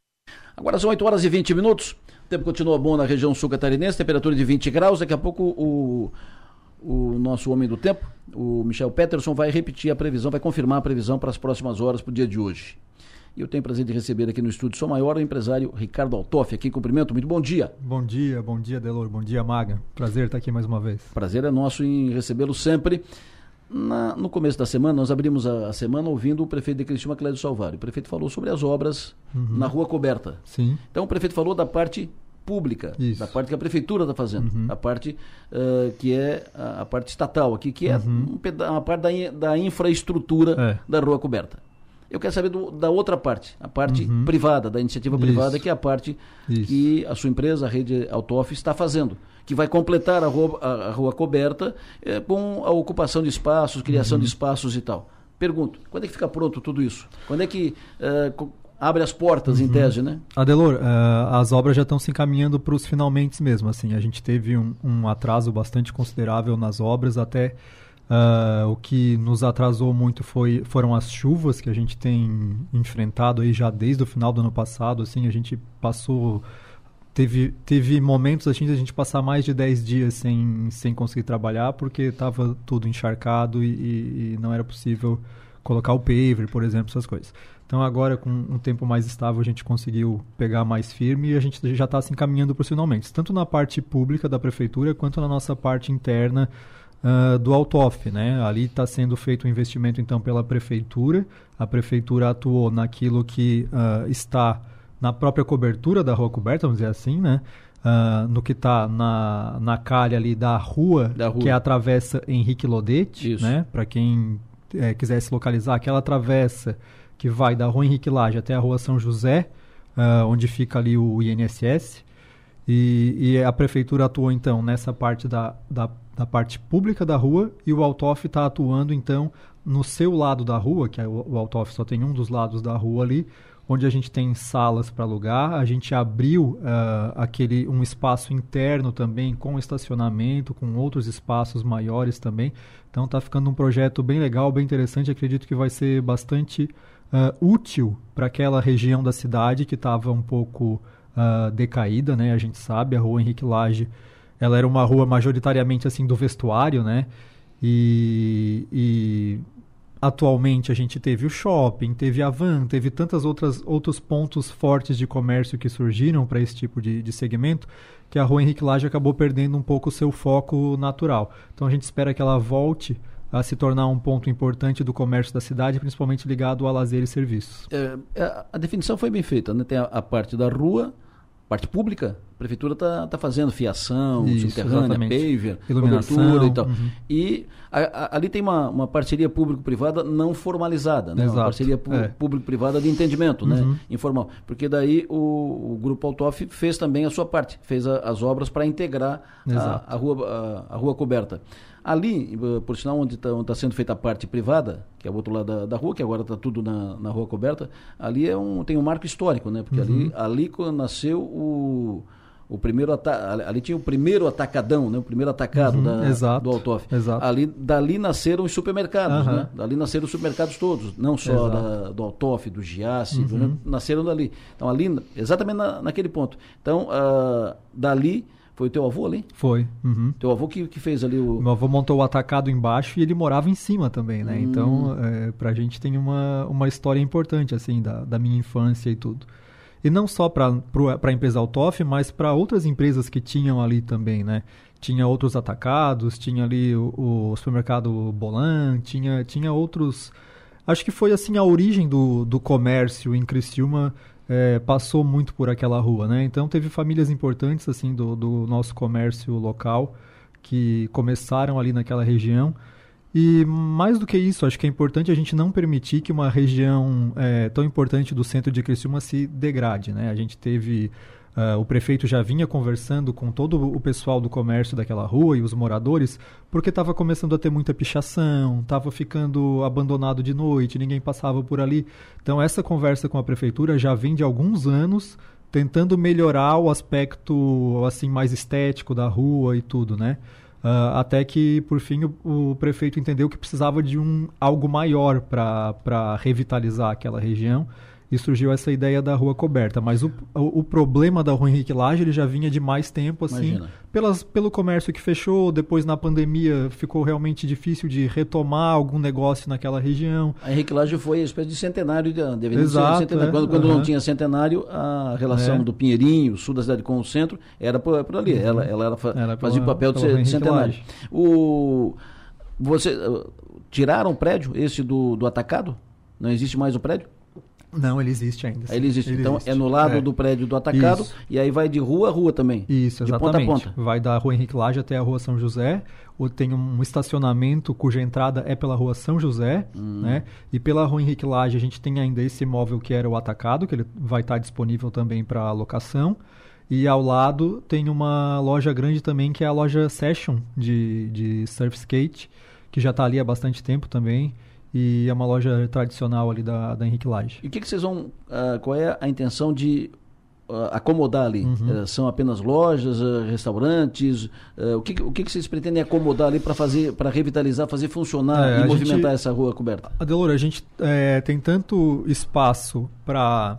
Speaker 1: Agora são 8 horas e 20 minutos. O tempo continua bom na região sul catarinense, temperatura de 20 graus. Daqui a pouco o o nosso homem do tempo, o Michel Peterson, vai repetir a previsão, vai confirmar a previsão para as próximas horas, para o dia de hoje. E eu tenho o prazer de receber aqui no estúdio Sou Maior o empresário Ricardo Altoff. Aqui, cumprimento, muito bom dia.
Speaker 18: Bom dia, bom dia, Delor, bom dia, Maga. Prazer estar aqui mais uma vez.
Speaker 1: Prazer é nosso em recebê-lo sempre. Na, no começo da semana, nós abrimos a, a, semana ouvindo o prefeito de Cristina, Clédio Salvário. O prefeito falou sobre as obras uhum. na rua coberta.
Speaker 18: Sim.
Speaker 1: Então, o prefeito falou da parte pública,
Speaker 18: Isso.
Speaker 1: da parte que a prefeitura está fazendo, uhum. a parte uh, que é a, a, parte estatal aqui, que é uhum. um uma parte da, da infraestrutura é. da rua coberta. Eu quero saber do, da outra parte, a parte uhum. privada, da iniciativa Isso. privada, que é a parte Isso. que a sua empresa, a rede Autof, está fazendo, que vai completar a rua, a, a rua coberta eh, com a ocupação de espaços, criação de uhum. espaços e tal. Pergunto, quando é que fica pronto tudo isso? Quando é que uh, abre as portas, uhum. em tese, né?
Speaker 18: Adelor, uh, as obras já estão se encaminhando para os finalmente mesmo, assim, a gente teve um, um, atraso bastante considerável nas obras, até uh, o que nos atrasou muito foi, foram as chuvas que a gente tem enfrentado aí já desde o final do ano passado, assim, a gente passou... Teve, teve momentos assim de a gente passar mais de 10 dias sem, sem conseguir trabalhar porque estava tudo encharcado e, e, e não era possível colocar o paver, por exemplo, essas coisas. Então agora com um tempo mais estável a gente conseguiu pegar mais firme e a gente já está se encaminhando profissionalmente, tanto na parte pública da prefeitura quanto na nossa parte interna uh, do Autof, né? Ali está sendo feito um investimento então pela prefeitura. A prefeitura atuou naquilo que uh, está na própria cobertura da rua coberta, vamos dizer assim, né? Uh, no que está na, na calha ali da rua,
Speaker 1: da rua.
Speaker 18: que é a travessa Henrique Lodete, né? Para quem é, quiser se localizar, aquela travessa que vai da Rua Henrique Lage até a Rua São José, uh, onde fica ali o INSS. E, e a prefeitura atuou então nessa parte da, da, da parte pública da rua e o Autof está atuando então no seu lado da rua, que é o, o Autof só tem um dos lados da rua ali, onde a gente tem salas para alugar. A gente abriu uh, aquele um espaço interno também com estacionamento, com outros espaços maiores também. Então está ficando um projeto bem legal, bem interessante. Acredito que vai ser bastante uh, útil para aquela região da cidade que estava um pouco uh, decaída, né? A gente sabe, a rua Henrique Lage, ela era uma rua majoritariamente assim do vestuário, né? E, e atualmente a gente teve o shopping, teve a van, teve tantas outras outros pontos fortes de comércio que surgiram para esse tipo de, de segmento que a rua Henrique Lage acabou perdendo um pouco o seu foco natural. Então a gente espera que ela volte a se tornar um ponto importante do comércio da cidade, principalmente ligado a lazer e serviços.
Speaker 1: É, é a definição foi bem feita, né? Tem a, a parte da rua, parte pública, a prefeitura está tá fazendo fiação,
Speaker 18: Isso,
Speaker 1: subterrânea,
Speaker 18: exatamente.
Speaker 1: paver, cobertura e tal.
Speaker 18: uhum.
Speaker 1: E a- a- ali tem uma, uma parceria público-privada não formalizada, né? Uma
Speaker 18: Exato,
Speaker 1: parceria pu-
Speaker 18: é.
Speaker 1: público-privada de entendimento,
Speaker 18: Uhum.
Speaker 1: né? Informal. Porque daí o, o Grupo Autof fez também a sua parte, fez a- as obras para integrar a, rua, a, a rua coberta. Ali, eh, por sinal, onde está sendo feita a parte privada, que é o outro lado da, da rua, que agora está tudo na, na rua coberta, ali é um, tem um marco histórico, né? Porque ali,
Speaker 18: Uhum.
Speaker 1: ali quando nasceu o, o primeiro ali- ali tinha o primeiro atacadão, né? O primeiro atacado
Speaker 18: Uhum,
Speaker 1: da,
Speaker 18: exato,
Speaker 1: do
Speaker 18: exato.
Speaker 1: Ali, dali nasceram os supermercados,
Speaker 18: Aham.
Speaker 1: né? Dali nasceram os supermercados todos, não só da, do Autof, do Giasse, do-
Speaker 18: Uhum.
Speaker 1: né? nasceram dali. Então ali, exatamente na, naquele ponto. Então, ah, dali, foi o teu avô ali?
Speaker 18: Foi. Uhum.
Speaker 1: Teu avô que, que fez ali o...
Speaker 18: Meu avô montou o atacado embaixo e ele morava em cima também, né?
Speaker 1: Hum.
Speaker 18: Então, é, pra gente tem uma, uma história importante, assim, da, da minha infância e tudo. E não só para a empresa Autof, mas para outras empresas que tinham ali também, né? Tinha outros atacados, tinha ali o, o supermercado Bolan, tinha, tinha outros... Acho que foi, assim, a origem do, do comércio em Criciúma é, passou muito por aquela rua, né? Então, teve famílias importantes, assim, do, do nosso comércio local que começaram ali naquela região. E mais do que isso, acho que é importante a gente não permitir que uma região é, tão importante do centro de Criciúma se degrade. Né? A gente teve. Ah, o prefeito já vinha conversando com todo o pessoal do comércio daquela rua e os moradores, porque estava começando a ter muita pichação, estava ficando abandonado de noite, ninguém passava por ali. Então, essa conversa com a prefeitura já vem de alguns anos tentando melhorar o aspecto assim mais estético da rua e tudo, né? Ah, até que por fim o, o prefeito entendeu que precisava de um algo maior para revitalizar aquela região e surgiu essa ideia da rua coberta. Mas o, o, o problema da rua Henrique Lage ele já vinha de mais tempo, assim,
Speaker 1: Imagina.
Speaker 18: pelas, pelo comércio que fechou, depois na pandemia ficou realmente difícil de retomar algum negócio naquela região.
Speaker 1: A Henrique Lage foi a espécie de centenário, de, deveria ser
Speaker 18: Exato,
Speaker 1: centenário.
Speaker 18: é,
Speaker 1: Quando, quando não
Speaker 18: aham.
Speaker 1: tinha centenário, a relação
Speaker 18: É.
Speaker 1: do Pinheirinho, sul da cidade com o centro, era por, por ali.
Speaker 18: Uhum.
Speaker 1: Ela, ela era
Speaker 18: Era
Speaker 1: fazia o papel de, de centenário. O, você, uh, tiraram o prédio, esse do, do atacado? Não existe mais o prédio?
Speaker 18: Não, ele existe ainda. sim.
Speaker 1: Ele existe.
Speaker 18: Ele
Speaker 1: então
Speaker 18: existe.
Speaker 1: é no lado
Speaker 18: É.
Speaker 1: do prédio do atacado
Speaker 18: Isso.
Speaker 1: e aí vai de rua a rua também.
Speaker 18: Isso,
Speaker 1: de
Speaker 18: exatamente.
Speaker 1: ponta a ponta.
Speaker 18: Vai da rua Henrique Lage até a rua São José. ou Tem um estacionamento cuja entrada é pela rua São José,
Speaker 1: Hum.
Speaker 18: né? E pela rua Henrique Lage a gente tem ainda esse imóvel que era o atacado, que ele vai estar disponível também para locação. E ao lado tem uma loja grande também, que é a loja Session de, de surf skate, que já está ali há bastante tempo também. E é uma loja tradicional ali da, da Henrique Lage.
Speaker 1: E o que, que vocês vão. ah, qual é a intenção de ah, acomodar ali?
Speaker 18: Uhum.
Speaker 1: Eh, são apenas lojas, ah, restaurantes? Ah, o que, o que, que vocês pretendem acomodar ali para fazer, para revitalizar, fazer funcionar
Speaker 18: É,
Speaker 1: e movimentar
Speaker 18: gente-
Speaker 1: essa rua coberta?
Speaker 18: Adelora, a gente é, tem tanto espaço para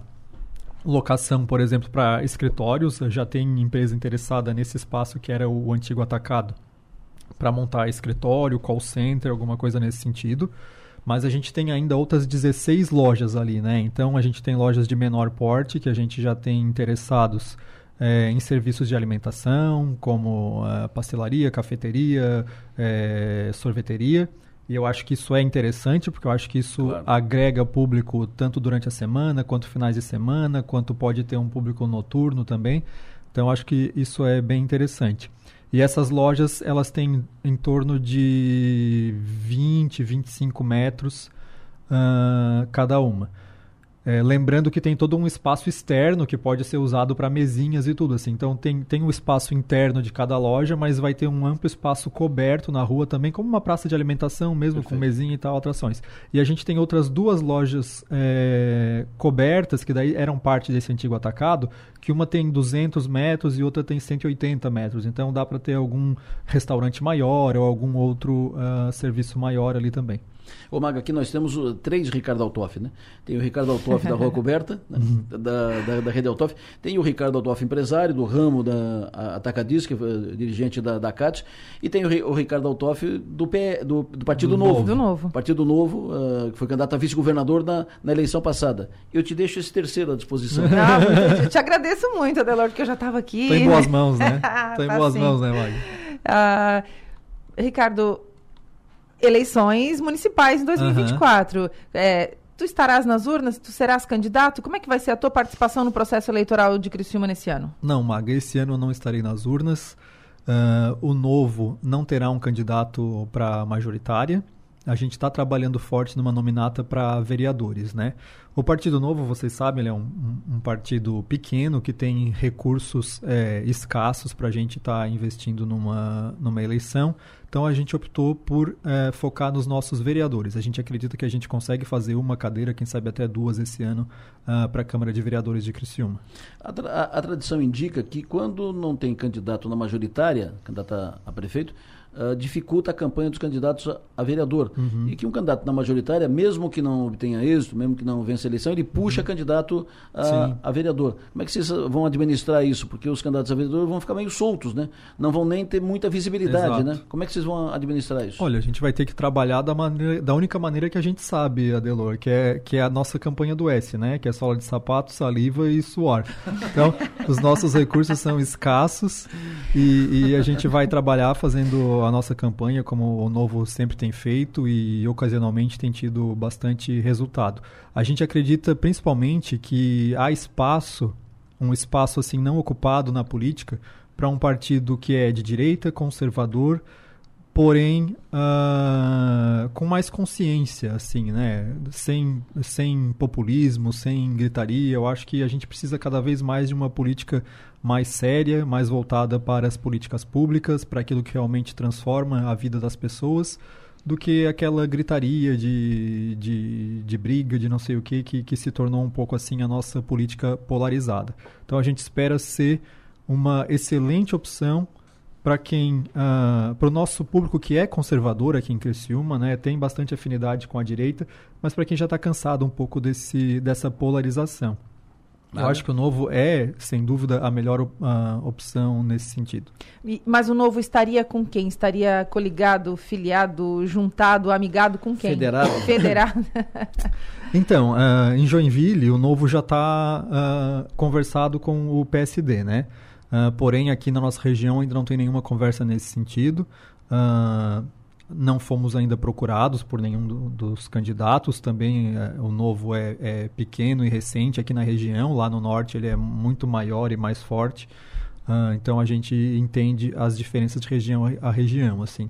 Speaker 18: locação, por exemplo, para escritórios. Já tem empresa interessada nesse espaço que era o antigo atacado para montar escritório, call center, alguma coisa nesse sentido. Mas a gente tem ainda outras 16 lojas ali, né? Então a gente tem lojas de menor porte que a gente já tem interessados é, em serviços de alimentação, como ah, pastelaria, cafeteria, é, sorveteria. E eu acho que isso é interessante, porque eu acho que isso agrega público tanto durante a semana, quanto finais de semana, quanto pode ter um público noturno também. Então eu acho que isso é bem interessante. E essas lojas, elas têm em torno de 20, 25 metros ah, cada uma. É, lembrando que tem todo um espaço externo que pode ser usado para mesinhas e tudo assim. Então tem, tem um espaço interno de cada loja, mas vai ter um amplo espaço coberto na rua também, como uma praça de alimentação mesmo, com mesinha e tal, atrações. E a gente tem outras duas lojas é, cobertas, que daí eram parte desse antigo atacado, que uma tem 200 metros e outra tem 180 metros. Então dá para ter algum restaurante maior ou algum outro uh, serviço maior ali também.
Speaker 1: Ô Maga, aqui nós temos uh, três Ricardo Altoff, né? Tem o Ricardo Altoff da Rua *laughs* Coberta, né?
Speaker 18: Uhum.
Speaker 1: da, da, da, rede Altoff. Tem o Ricardo Altoff empresário, do ramo da Atacadisca, uh, dirigente da, da CAT. E tem o, o Ricardo Altoff do, P, do, do Partido
Speaker 2: do
Speaker 1: Novo.
Speaker 2: Do Novo.
Speaker 1: Partido Novo, uh, que foi candidato a vice-governador na, na eleição passada. Eu te deixo esse terceiro à disposição.
Speaker 2: Ah, *laughs* eu te agradeço muito, Adelor, porque eu já estava aqui.
Speaker 18: Estou em boas mãos, né? *laughs* Estou em
Speaker 2: Tá
Speaker 18: boas
Speaker 2: sim.
Speaker 18: mãos, né, Magda?
Speaker 2: Ah, Ricardo, eleições municipais em 2024. É, tu estarás nas urnas? Tu serás candidato? Como é que vai ser a tua participação no processo eleitoral de Criciúma nesse ano?
Speaker 18: Não, Maga, esse ano eu não estarei nas urnas. Ah, o Novo não terá um candidato para majoritária. A gente está trabalhando forte numa nominata para vereadores, né? O Partido Novo, vocês sabem, é um, um- partido pequeno que tem recursos é, escassos para a gente estar investindo numa, numa eleição. Então a gente optou por é, focar nos nossos vereadores. A gente acredita que a gente consegue fazer uma cadeira, quem sabe até duas esse ano, para a Câmara de Vereadores de Criciúma.
Speaker 1: A, tra- a- a tradição indica que quando não tem candidato na majoritária, candidato a, a prefeito, ah, dificulta a campanha dos candidatos a, vereador.
Speaker 18: Uhum.
Speaker 1: E que um candidato na majoritária, mesmo que não obtenha êxito, mesmo que não vença a eleição, ele puxa candidato a,
Speaker 18: Uhum.
Speaker 1: A vereador. Como é que vocês vão administrar isso? Porque os candidatos a vereador vão ficar meio soltos, né? Não vão nem ter muita visibilidade,
Speaker 18: Exato.
Speaker 1: né? Como é que vocês vão administrar isso?
Speaker 18: Olha, a gente vai ter que trabalhar da, maneira, da única maneira que a gente sabe, Adelor, que é, que é a nossa campanha do S, né? Que é sola de sapato, saliva e suor. Então, *laughs* os nossos recursos são escassos e, e a gente vai trabalhar fazendo a nossa campanha como o Novo sempre tem feito e ocasionalmente tem tido bastante resultado. A gente acredita principalmente que há espaço, um espaço assim não ocupado na política, para um partido que é de direita, conservador, porém ah, com mais consciência, assim, né? Sem, sem populismo, sem gritaria. Eu acho que a gente precisa cada vez mais de uma política mais séria, mais voltada para as políticas públicas, para aquilo que realmente transforma a vida das pessoas, do que aquela gritaria de, de, de briga, de não sei o que, que, que se tornou um pouco assim a nossa política polarizada. Então a gente espera ser uma excelente opção para quem para o nosso público que é conservador aqui em Criciúma, né, tem bastante afinidade com a direita, mas para quem já está cansado um pouco desse dessa polarização. Eu
Speaker 2: Ah.
Speaker 18: acho que o novo é, sem dúvida, a melhor ah, opção nesse sentido.
Speaker 2: E- mas o novo estaria com quem? Estaria coligado, filiado, juntado, amigado com quem?
Speaker 18: Federado. *laughs*
Speaker 2: Federado. *laughs*
Speaker 18: Então, ah, em Joinville, o Novo já está conversado com o PSD, né? Ah, porém, aqui na nossa região ainda não tem nenhuma conversa nesse sentido. Ah, não fomos ainda procurados por nenhum do- dos candidatos. Também eh, o Novo é, é pequeno e recente aqui na região. Lá no norte ele é muito maior e mais forte. Ah, então a gente entende as diferenças de região a- região, assim.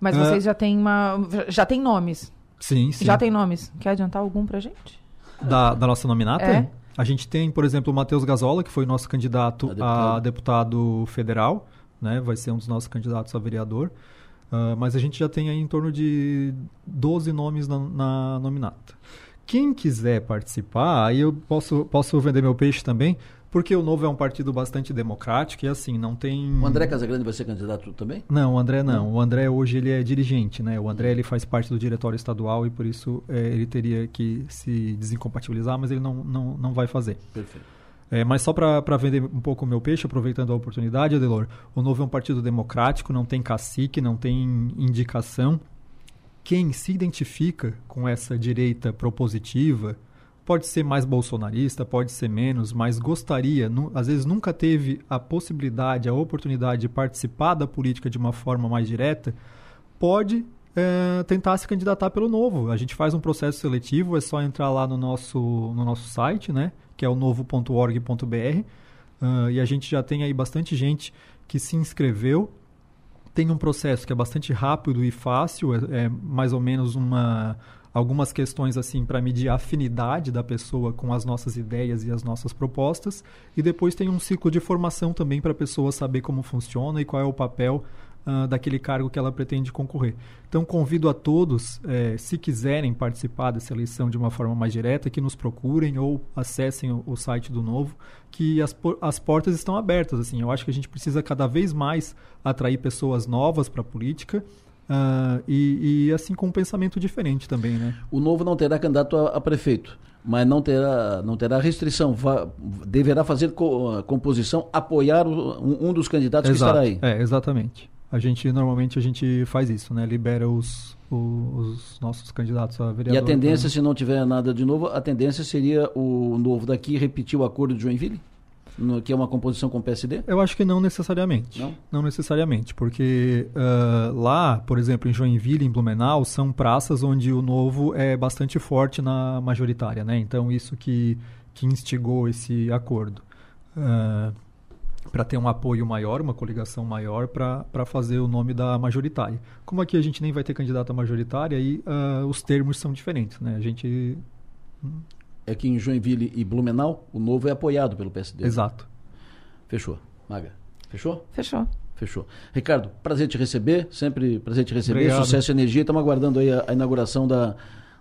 Speaker 2: Mas vocês já têm uma. Já tem nomes.
Speaker 18: Sim, sim.
Speaker 2: Já tem nomes. Quer adiantar algum pra gente?
Speaker 18: Da, da nossa nominata?
Speaker 2: É.
Speaker 18: A gente tem, por exemplo, o Matheus Gazola, que foi nosso candidato a deputado. federal, né? Vai ser um dos nossos candidatos a vereador. Ah, mas a gente já tem aí em torno de 12 nomes na, na nominata. Quem quiser participar, aí eu posso, posso vender meu peixe também, porque o Novo é um partido bastante democrático e assim, não tem...
Speaker 1: O André Casagrande vai ser candidato também?
Speaker 18: Não, o André não. O André hoje ele é dirigente, né? O André ele faz parte do diretório estadual e por isso é, ele teria que se desincompatibilizar, mas ele não, não, não vai fazer.
Speaker 1: Perfeito.
Speaker 18: É, mas só para vender um pouco o meu peixe, aproveitando a oportunidade, Adelor, o Novo é um partido democrático, não tem cacique, não tem indicação. Quem se identifica com essa direita propositiva pode ser mais bolsonarista, pode ser menos, mas gostaria, nu- às vezes nunca teve a possibilidade, a oportunidade de participar da política de uma forma mais direta, pode é, tentar se candidatar pelo Novo. A gente faz um processo seletivo, é só entrar lá no nosso, no nosso site, né, que é o novo.org.br, ah, e a gente já tem aí bastante gente que se inscreveu. Tem um processo que é bastante rápido e fácil, é, é mais ou menos uma algumas questões assim para medir a afinidade da pessoa com as nossas ideias e as nossas propostas, e depois tem um ciclo de formação também para a pessoa saber como funciona e qual é o papel uh, daquele cargo que ela pretende concorrer. Então, convido a todos, eh, se quiserem participar dessa eleição de uma forma mais direta, que nos procurem ou acessem o, o site do Novo, que as, as portas estão abertas. Assim, eu acho que a gente precisa cada vez mais atrair pessoas novas para a política. Uh, e, e, assim com um pensamento diferente também, né?
Speaker 1: O novo não terá candidato a, a prefeito, mas não terá, não terá restrição. Va, deverá fazer co, composição, apoiar o, um, um, dos candidatos
Speaker 18: Exato.
Speaker 1: que estará aí.
Speaker 18: É, exatamente. A gente normalmente a gente faz isso, né? Libera os, os, os nossos candidatos a vereador.
Speaker 1: E a tendência, né? se não tiver nada de novo, a tendência seria o novo daqui repetir o acordo de Joinville? No, que é uma composição com o PSD?
Speaker 18: Eu acho que não necessariamente.
Speaker 1: Não?
Speaker 18: Não necessariamente, porque uh, lá, por exemplo, em Joinville, em Blumenau, são praças onde o novo é bastante forte na majoritária, né? Então, isso que, que instigou esse acordo. Uh, para ter um apoio maior, uma coligação maior para fazer o nome da majoritária. Como aqui a gente nem vai ter candidata majoritária, aí uh, os termos são diferentes, né? A gente
Speaker 1: é que em Joinville e Blumenau o novo é apoiado pelo PSD.
Speaker 18: Exato.
Speaker 1: Fechou. Maga. Fechou?
Speaker 2: Fechou.
Speaker 1: Fechou. Ricardo, prazer te receber, sempre prazer te receber.
Speaker 18: Obrigado.
Speaker 1: Sucesso e energia. Estamos aguardando aí a, a inauguração da,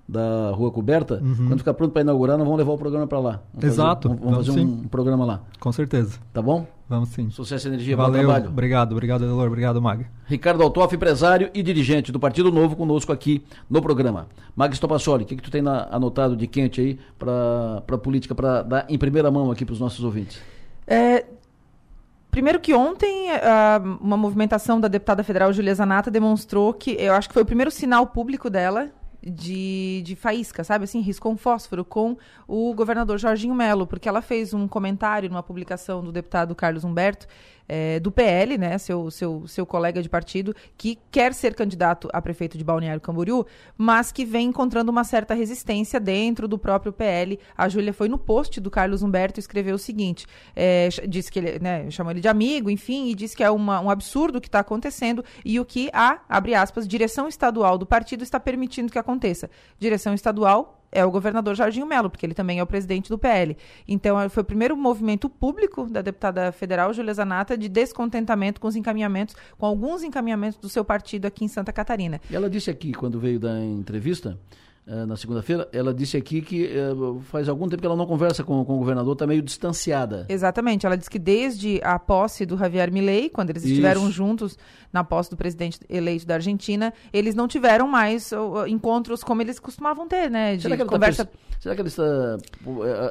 Speaker 1: da Rua Coberta.
Speaker 18: Uhum.
Speaker 1: Quando ficar pronto para inaugurar, nós vamos levar o programa para lá. Vamos
Speaker 18: Exato.
Speaker 1: Fazer, vamos, vamos fazer um, um, programa lá.
Speaker 18: Com certeza.
Speaker 1: Tá bom?
Speaker 18: Vamos sim.
Speaker 1: Sucesso e energia,
Speaker 18: Valeu.
Speaker 1: bom trabalho.
Speaker 18: Obrigado, obrigado, Delor. Obrigado, Mag.
Speaker 1: Ricardo Altoff, empresário e dirigente do Partido Novo, conosco aqui no programa. Mag Stopassoli, o que, que tu tem na, anotado de quente aí para a política, para dar em primeira mão aqui para os nossos ouvintes?
Speaker 2: É, Primeiro que ontem uma movimentação da deputada federal Julia Zanata demonstrou que, eu acho que foi o primeiro sinal público dela de, de faísca, sabe? Assim, riscou um fósforo com o governador Jorginho Melo, porque ela fez um comentário numa publicação do deputado Carlos Humberto, é, do PL, né, seu, seu, seu colega de partido, que quer ser candidato a prefeito de Balneário Camboriú, mas que vem encontrando uma certa resistência dentro do próprio PL. A Júlia foi no post do Carlos Humberto e escreveu o seguinte: é, disse que ele, né, chamou ele de amigo, enfim, e disse que é uma, um absurdo o que está acontecendo e o que a, abre aspas, direção estadual do partido está permitindo que aconteça. Direção estadual é o governador Jorginho Melo, porque ele também é o presidente do PL. Então, foi o primeiro movimento público da deputada federal, Júlia Zanata, de descontentamento com os encaminhamentos, com alguns encaminhamentos do seu partido aqui em Santa Catarina.
Speaker 1: E ela disse aqui, quando veio da entrevista, na segunda-feira, ela disse aqui que uh, faz algum tempo que ela não conversa com, com o governador, está meio distanciada.
Speaker 2: Exatamente. Ela disse que desde a posse do Javier Milei, quando eles estiveram Isso. juntos na posse do presidente eleito da Argentina, eles não tiveram mais encontros como eles costumavam ter, né? De
Speaker 1: será que
Speaker 2: conversa.
Speaker 1: Tá será que ela está,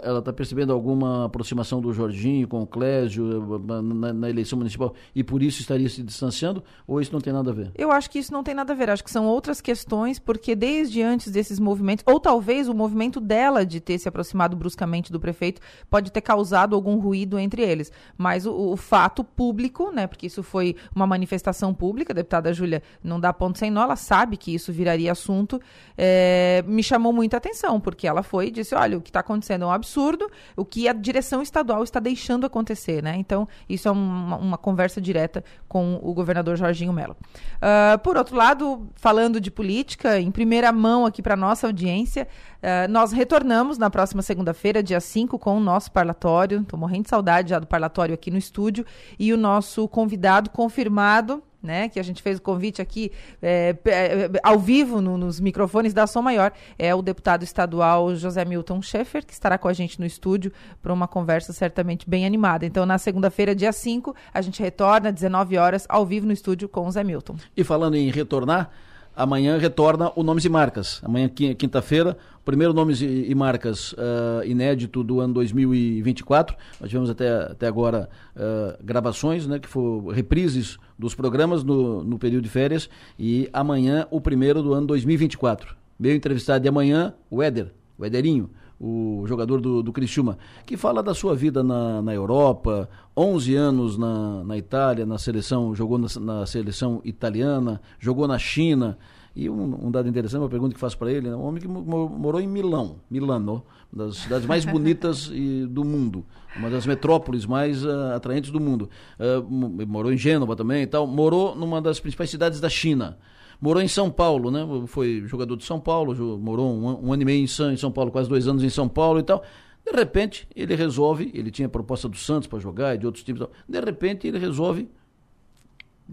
Speaker 1: ela está percebendo alguma aproximação do Jorginho com o Clésio na, na, eleição municipal e por isso estaria se distanciando? Ou isso não tem nada a ver?
Speaker 2: Eu acho que isso não tem nada a ver. Acho que são outras questões, porque desde antes desses movimentos, ou talvez o movimento dela de ter se aproximado bruscamente do prefeito pode ter causado algum ruído entre eles. Mas o, o fato público, né? Porque isso foi uma manifestação pública, a deputada Júlia não dá ponto sem nó, ela sabe que isso viraria assunto, é, me chamou muita atenção, porque ela foi e disse, olha, o que está acontecendo é um absurdo, o que a direção estadual está deixando acontecer, né? Então, isso é uma, uma conversa direta com o governador Jorginho Mello. Uh, por outro lado, falando de política, em primeira mão aqui para nossa audiência, uh, nós retornamos na próxima segunda-feira, dia 5, com o nosso parlatório, estou morrendo de saudade já do parlatório aqui no estúdio, e o nosso convidado confirmado, né, que a gente fez o convite aqui é, é, ao vivo no, nos microfones da Som Maior, é o deputado estadual José Milton Schaeffer, que estará com a gente no estúdio para uma conversa certamente bem animada. Então, na segunda-feira, dia 5, a gente retorna, às 19 horas, ao vivo no estúdio com o Zé Milton.
Speaker 1: E falando em retornar, amanhã retorna o Nomes e Marcas. Amanhã, quinta-feira, primeiro Nomes e Marcas uh, inédito do ano 2024. Nós tivemos até, até agora uh, gravações, né, que foram reprises dos programas no, no período de férias. E amanhã, o primeiro do ano 2024. Meu entrevistado de amanhã, o Éder, o Éderinho o jogador do, do Criciúma, que fala da sua vida na, na Europa, 11 anos na, na Itália, na seleção, jogou na, na seleção italiana, jogou na China. E um, um, dado interessante, uma pergunta que faço para ele, né? um homem que morou em Milão, Milano, uma das cidades mais *laughs* bonitas e, do mundo, uma das metrópoles mais uh, atraentes do mundo. Uh, morou em Gênova também e tal, morou numa das principais cidades da China. Morou em São Paulo, né? Foi jogador de São Paulo, morou um, um ano e meio em São, em São Paulo, quase dois anos em São Paulo e tal. De repente, ele resolve, ele tinha proposta do Santos para jogar e de outros times. De repente, ele resolve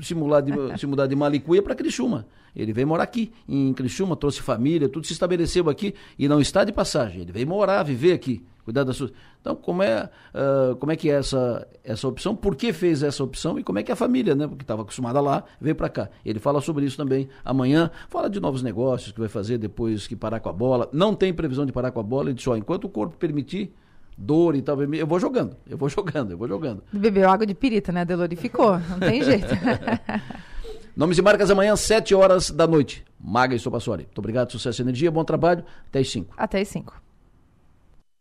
Speaker 1: se mudar de, *laughs* se mudar de Malicuia para Criciúma. Ele veio morar aqui, em Criciúma, trouxe família, tudo se estabeleceu aqui e não está de passagem. Ele veio morar, viver aqui, cuidar das suas. Então, como é, ah, como é que é essa, essa opção? Por que fez essa opção? E como é que a família, né? Porque estava acostumada lá, veio para cá. Ele fala sobre isso também amanhã. Fala de novos negócios que vai fazer depois que parar com a bola. Não tem previsão de parar com a bola. Ele disse, ó, enquanto o corpo permitir, dor e tal, eu vou jogando, eu vou *laughs* jogando, eu vou jogando.
Speaker 2: Bebeu água de pirita, né? Delorificou. Não tem jeito. *laughs*
Speaker 1: Nomes e marcas amanhã, 7 horas da noite. Maga e Sopassori. Muito obrigado, sucesso e energia, bom trabalho. Até as 5.
Speaker 2: Até as 5.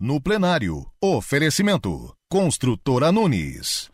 Speaker 6: No plenário, oferecimento. Construtora Nunes.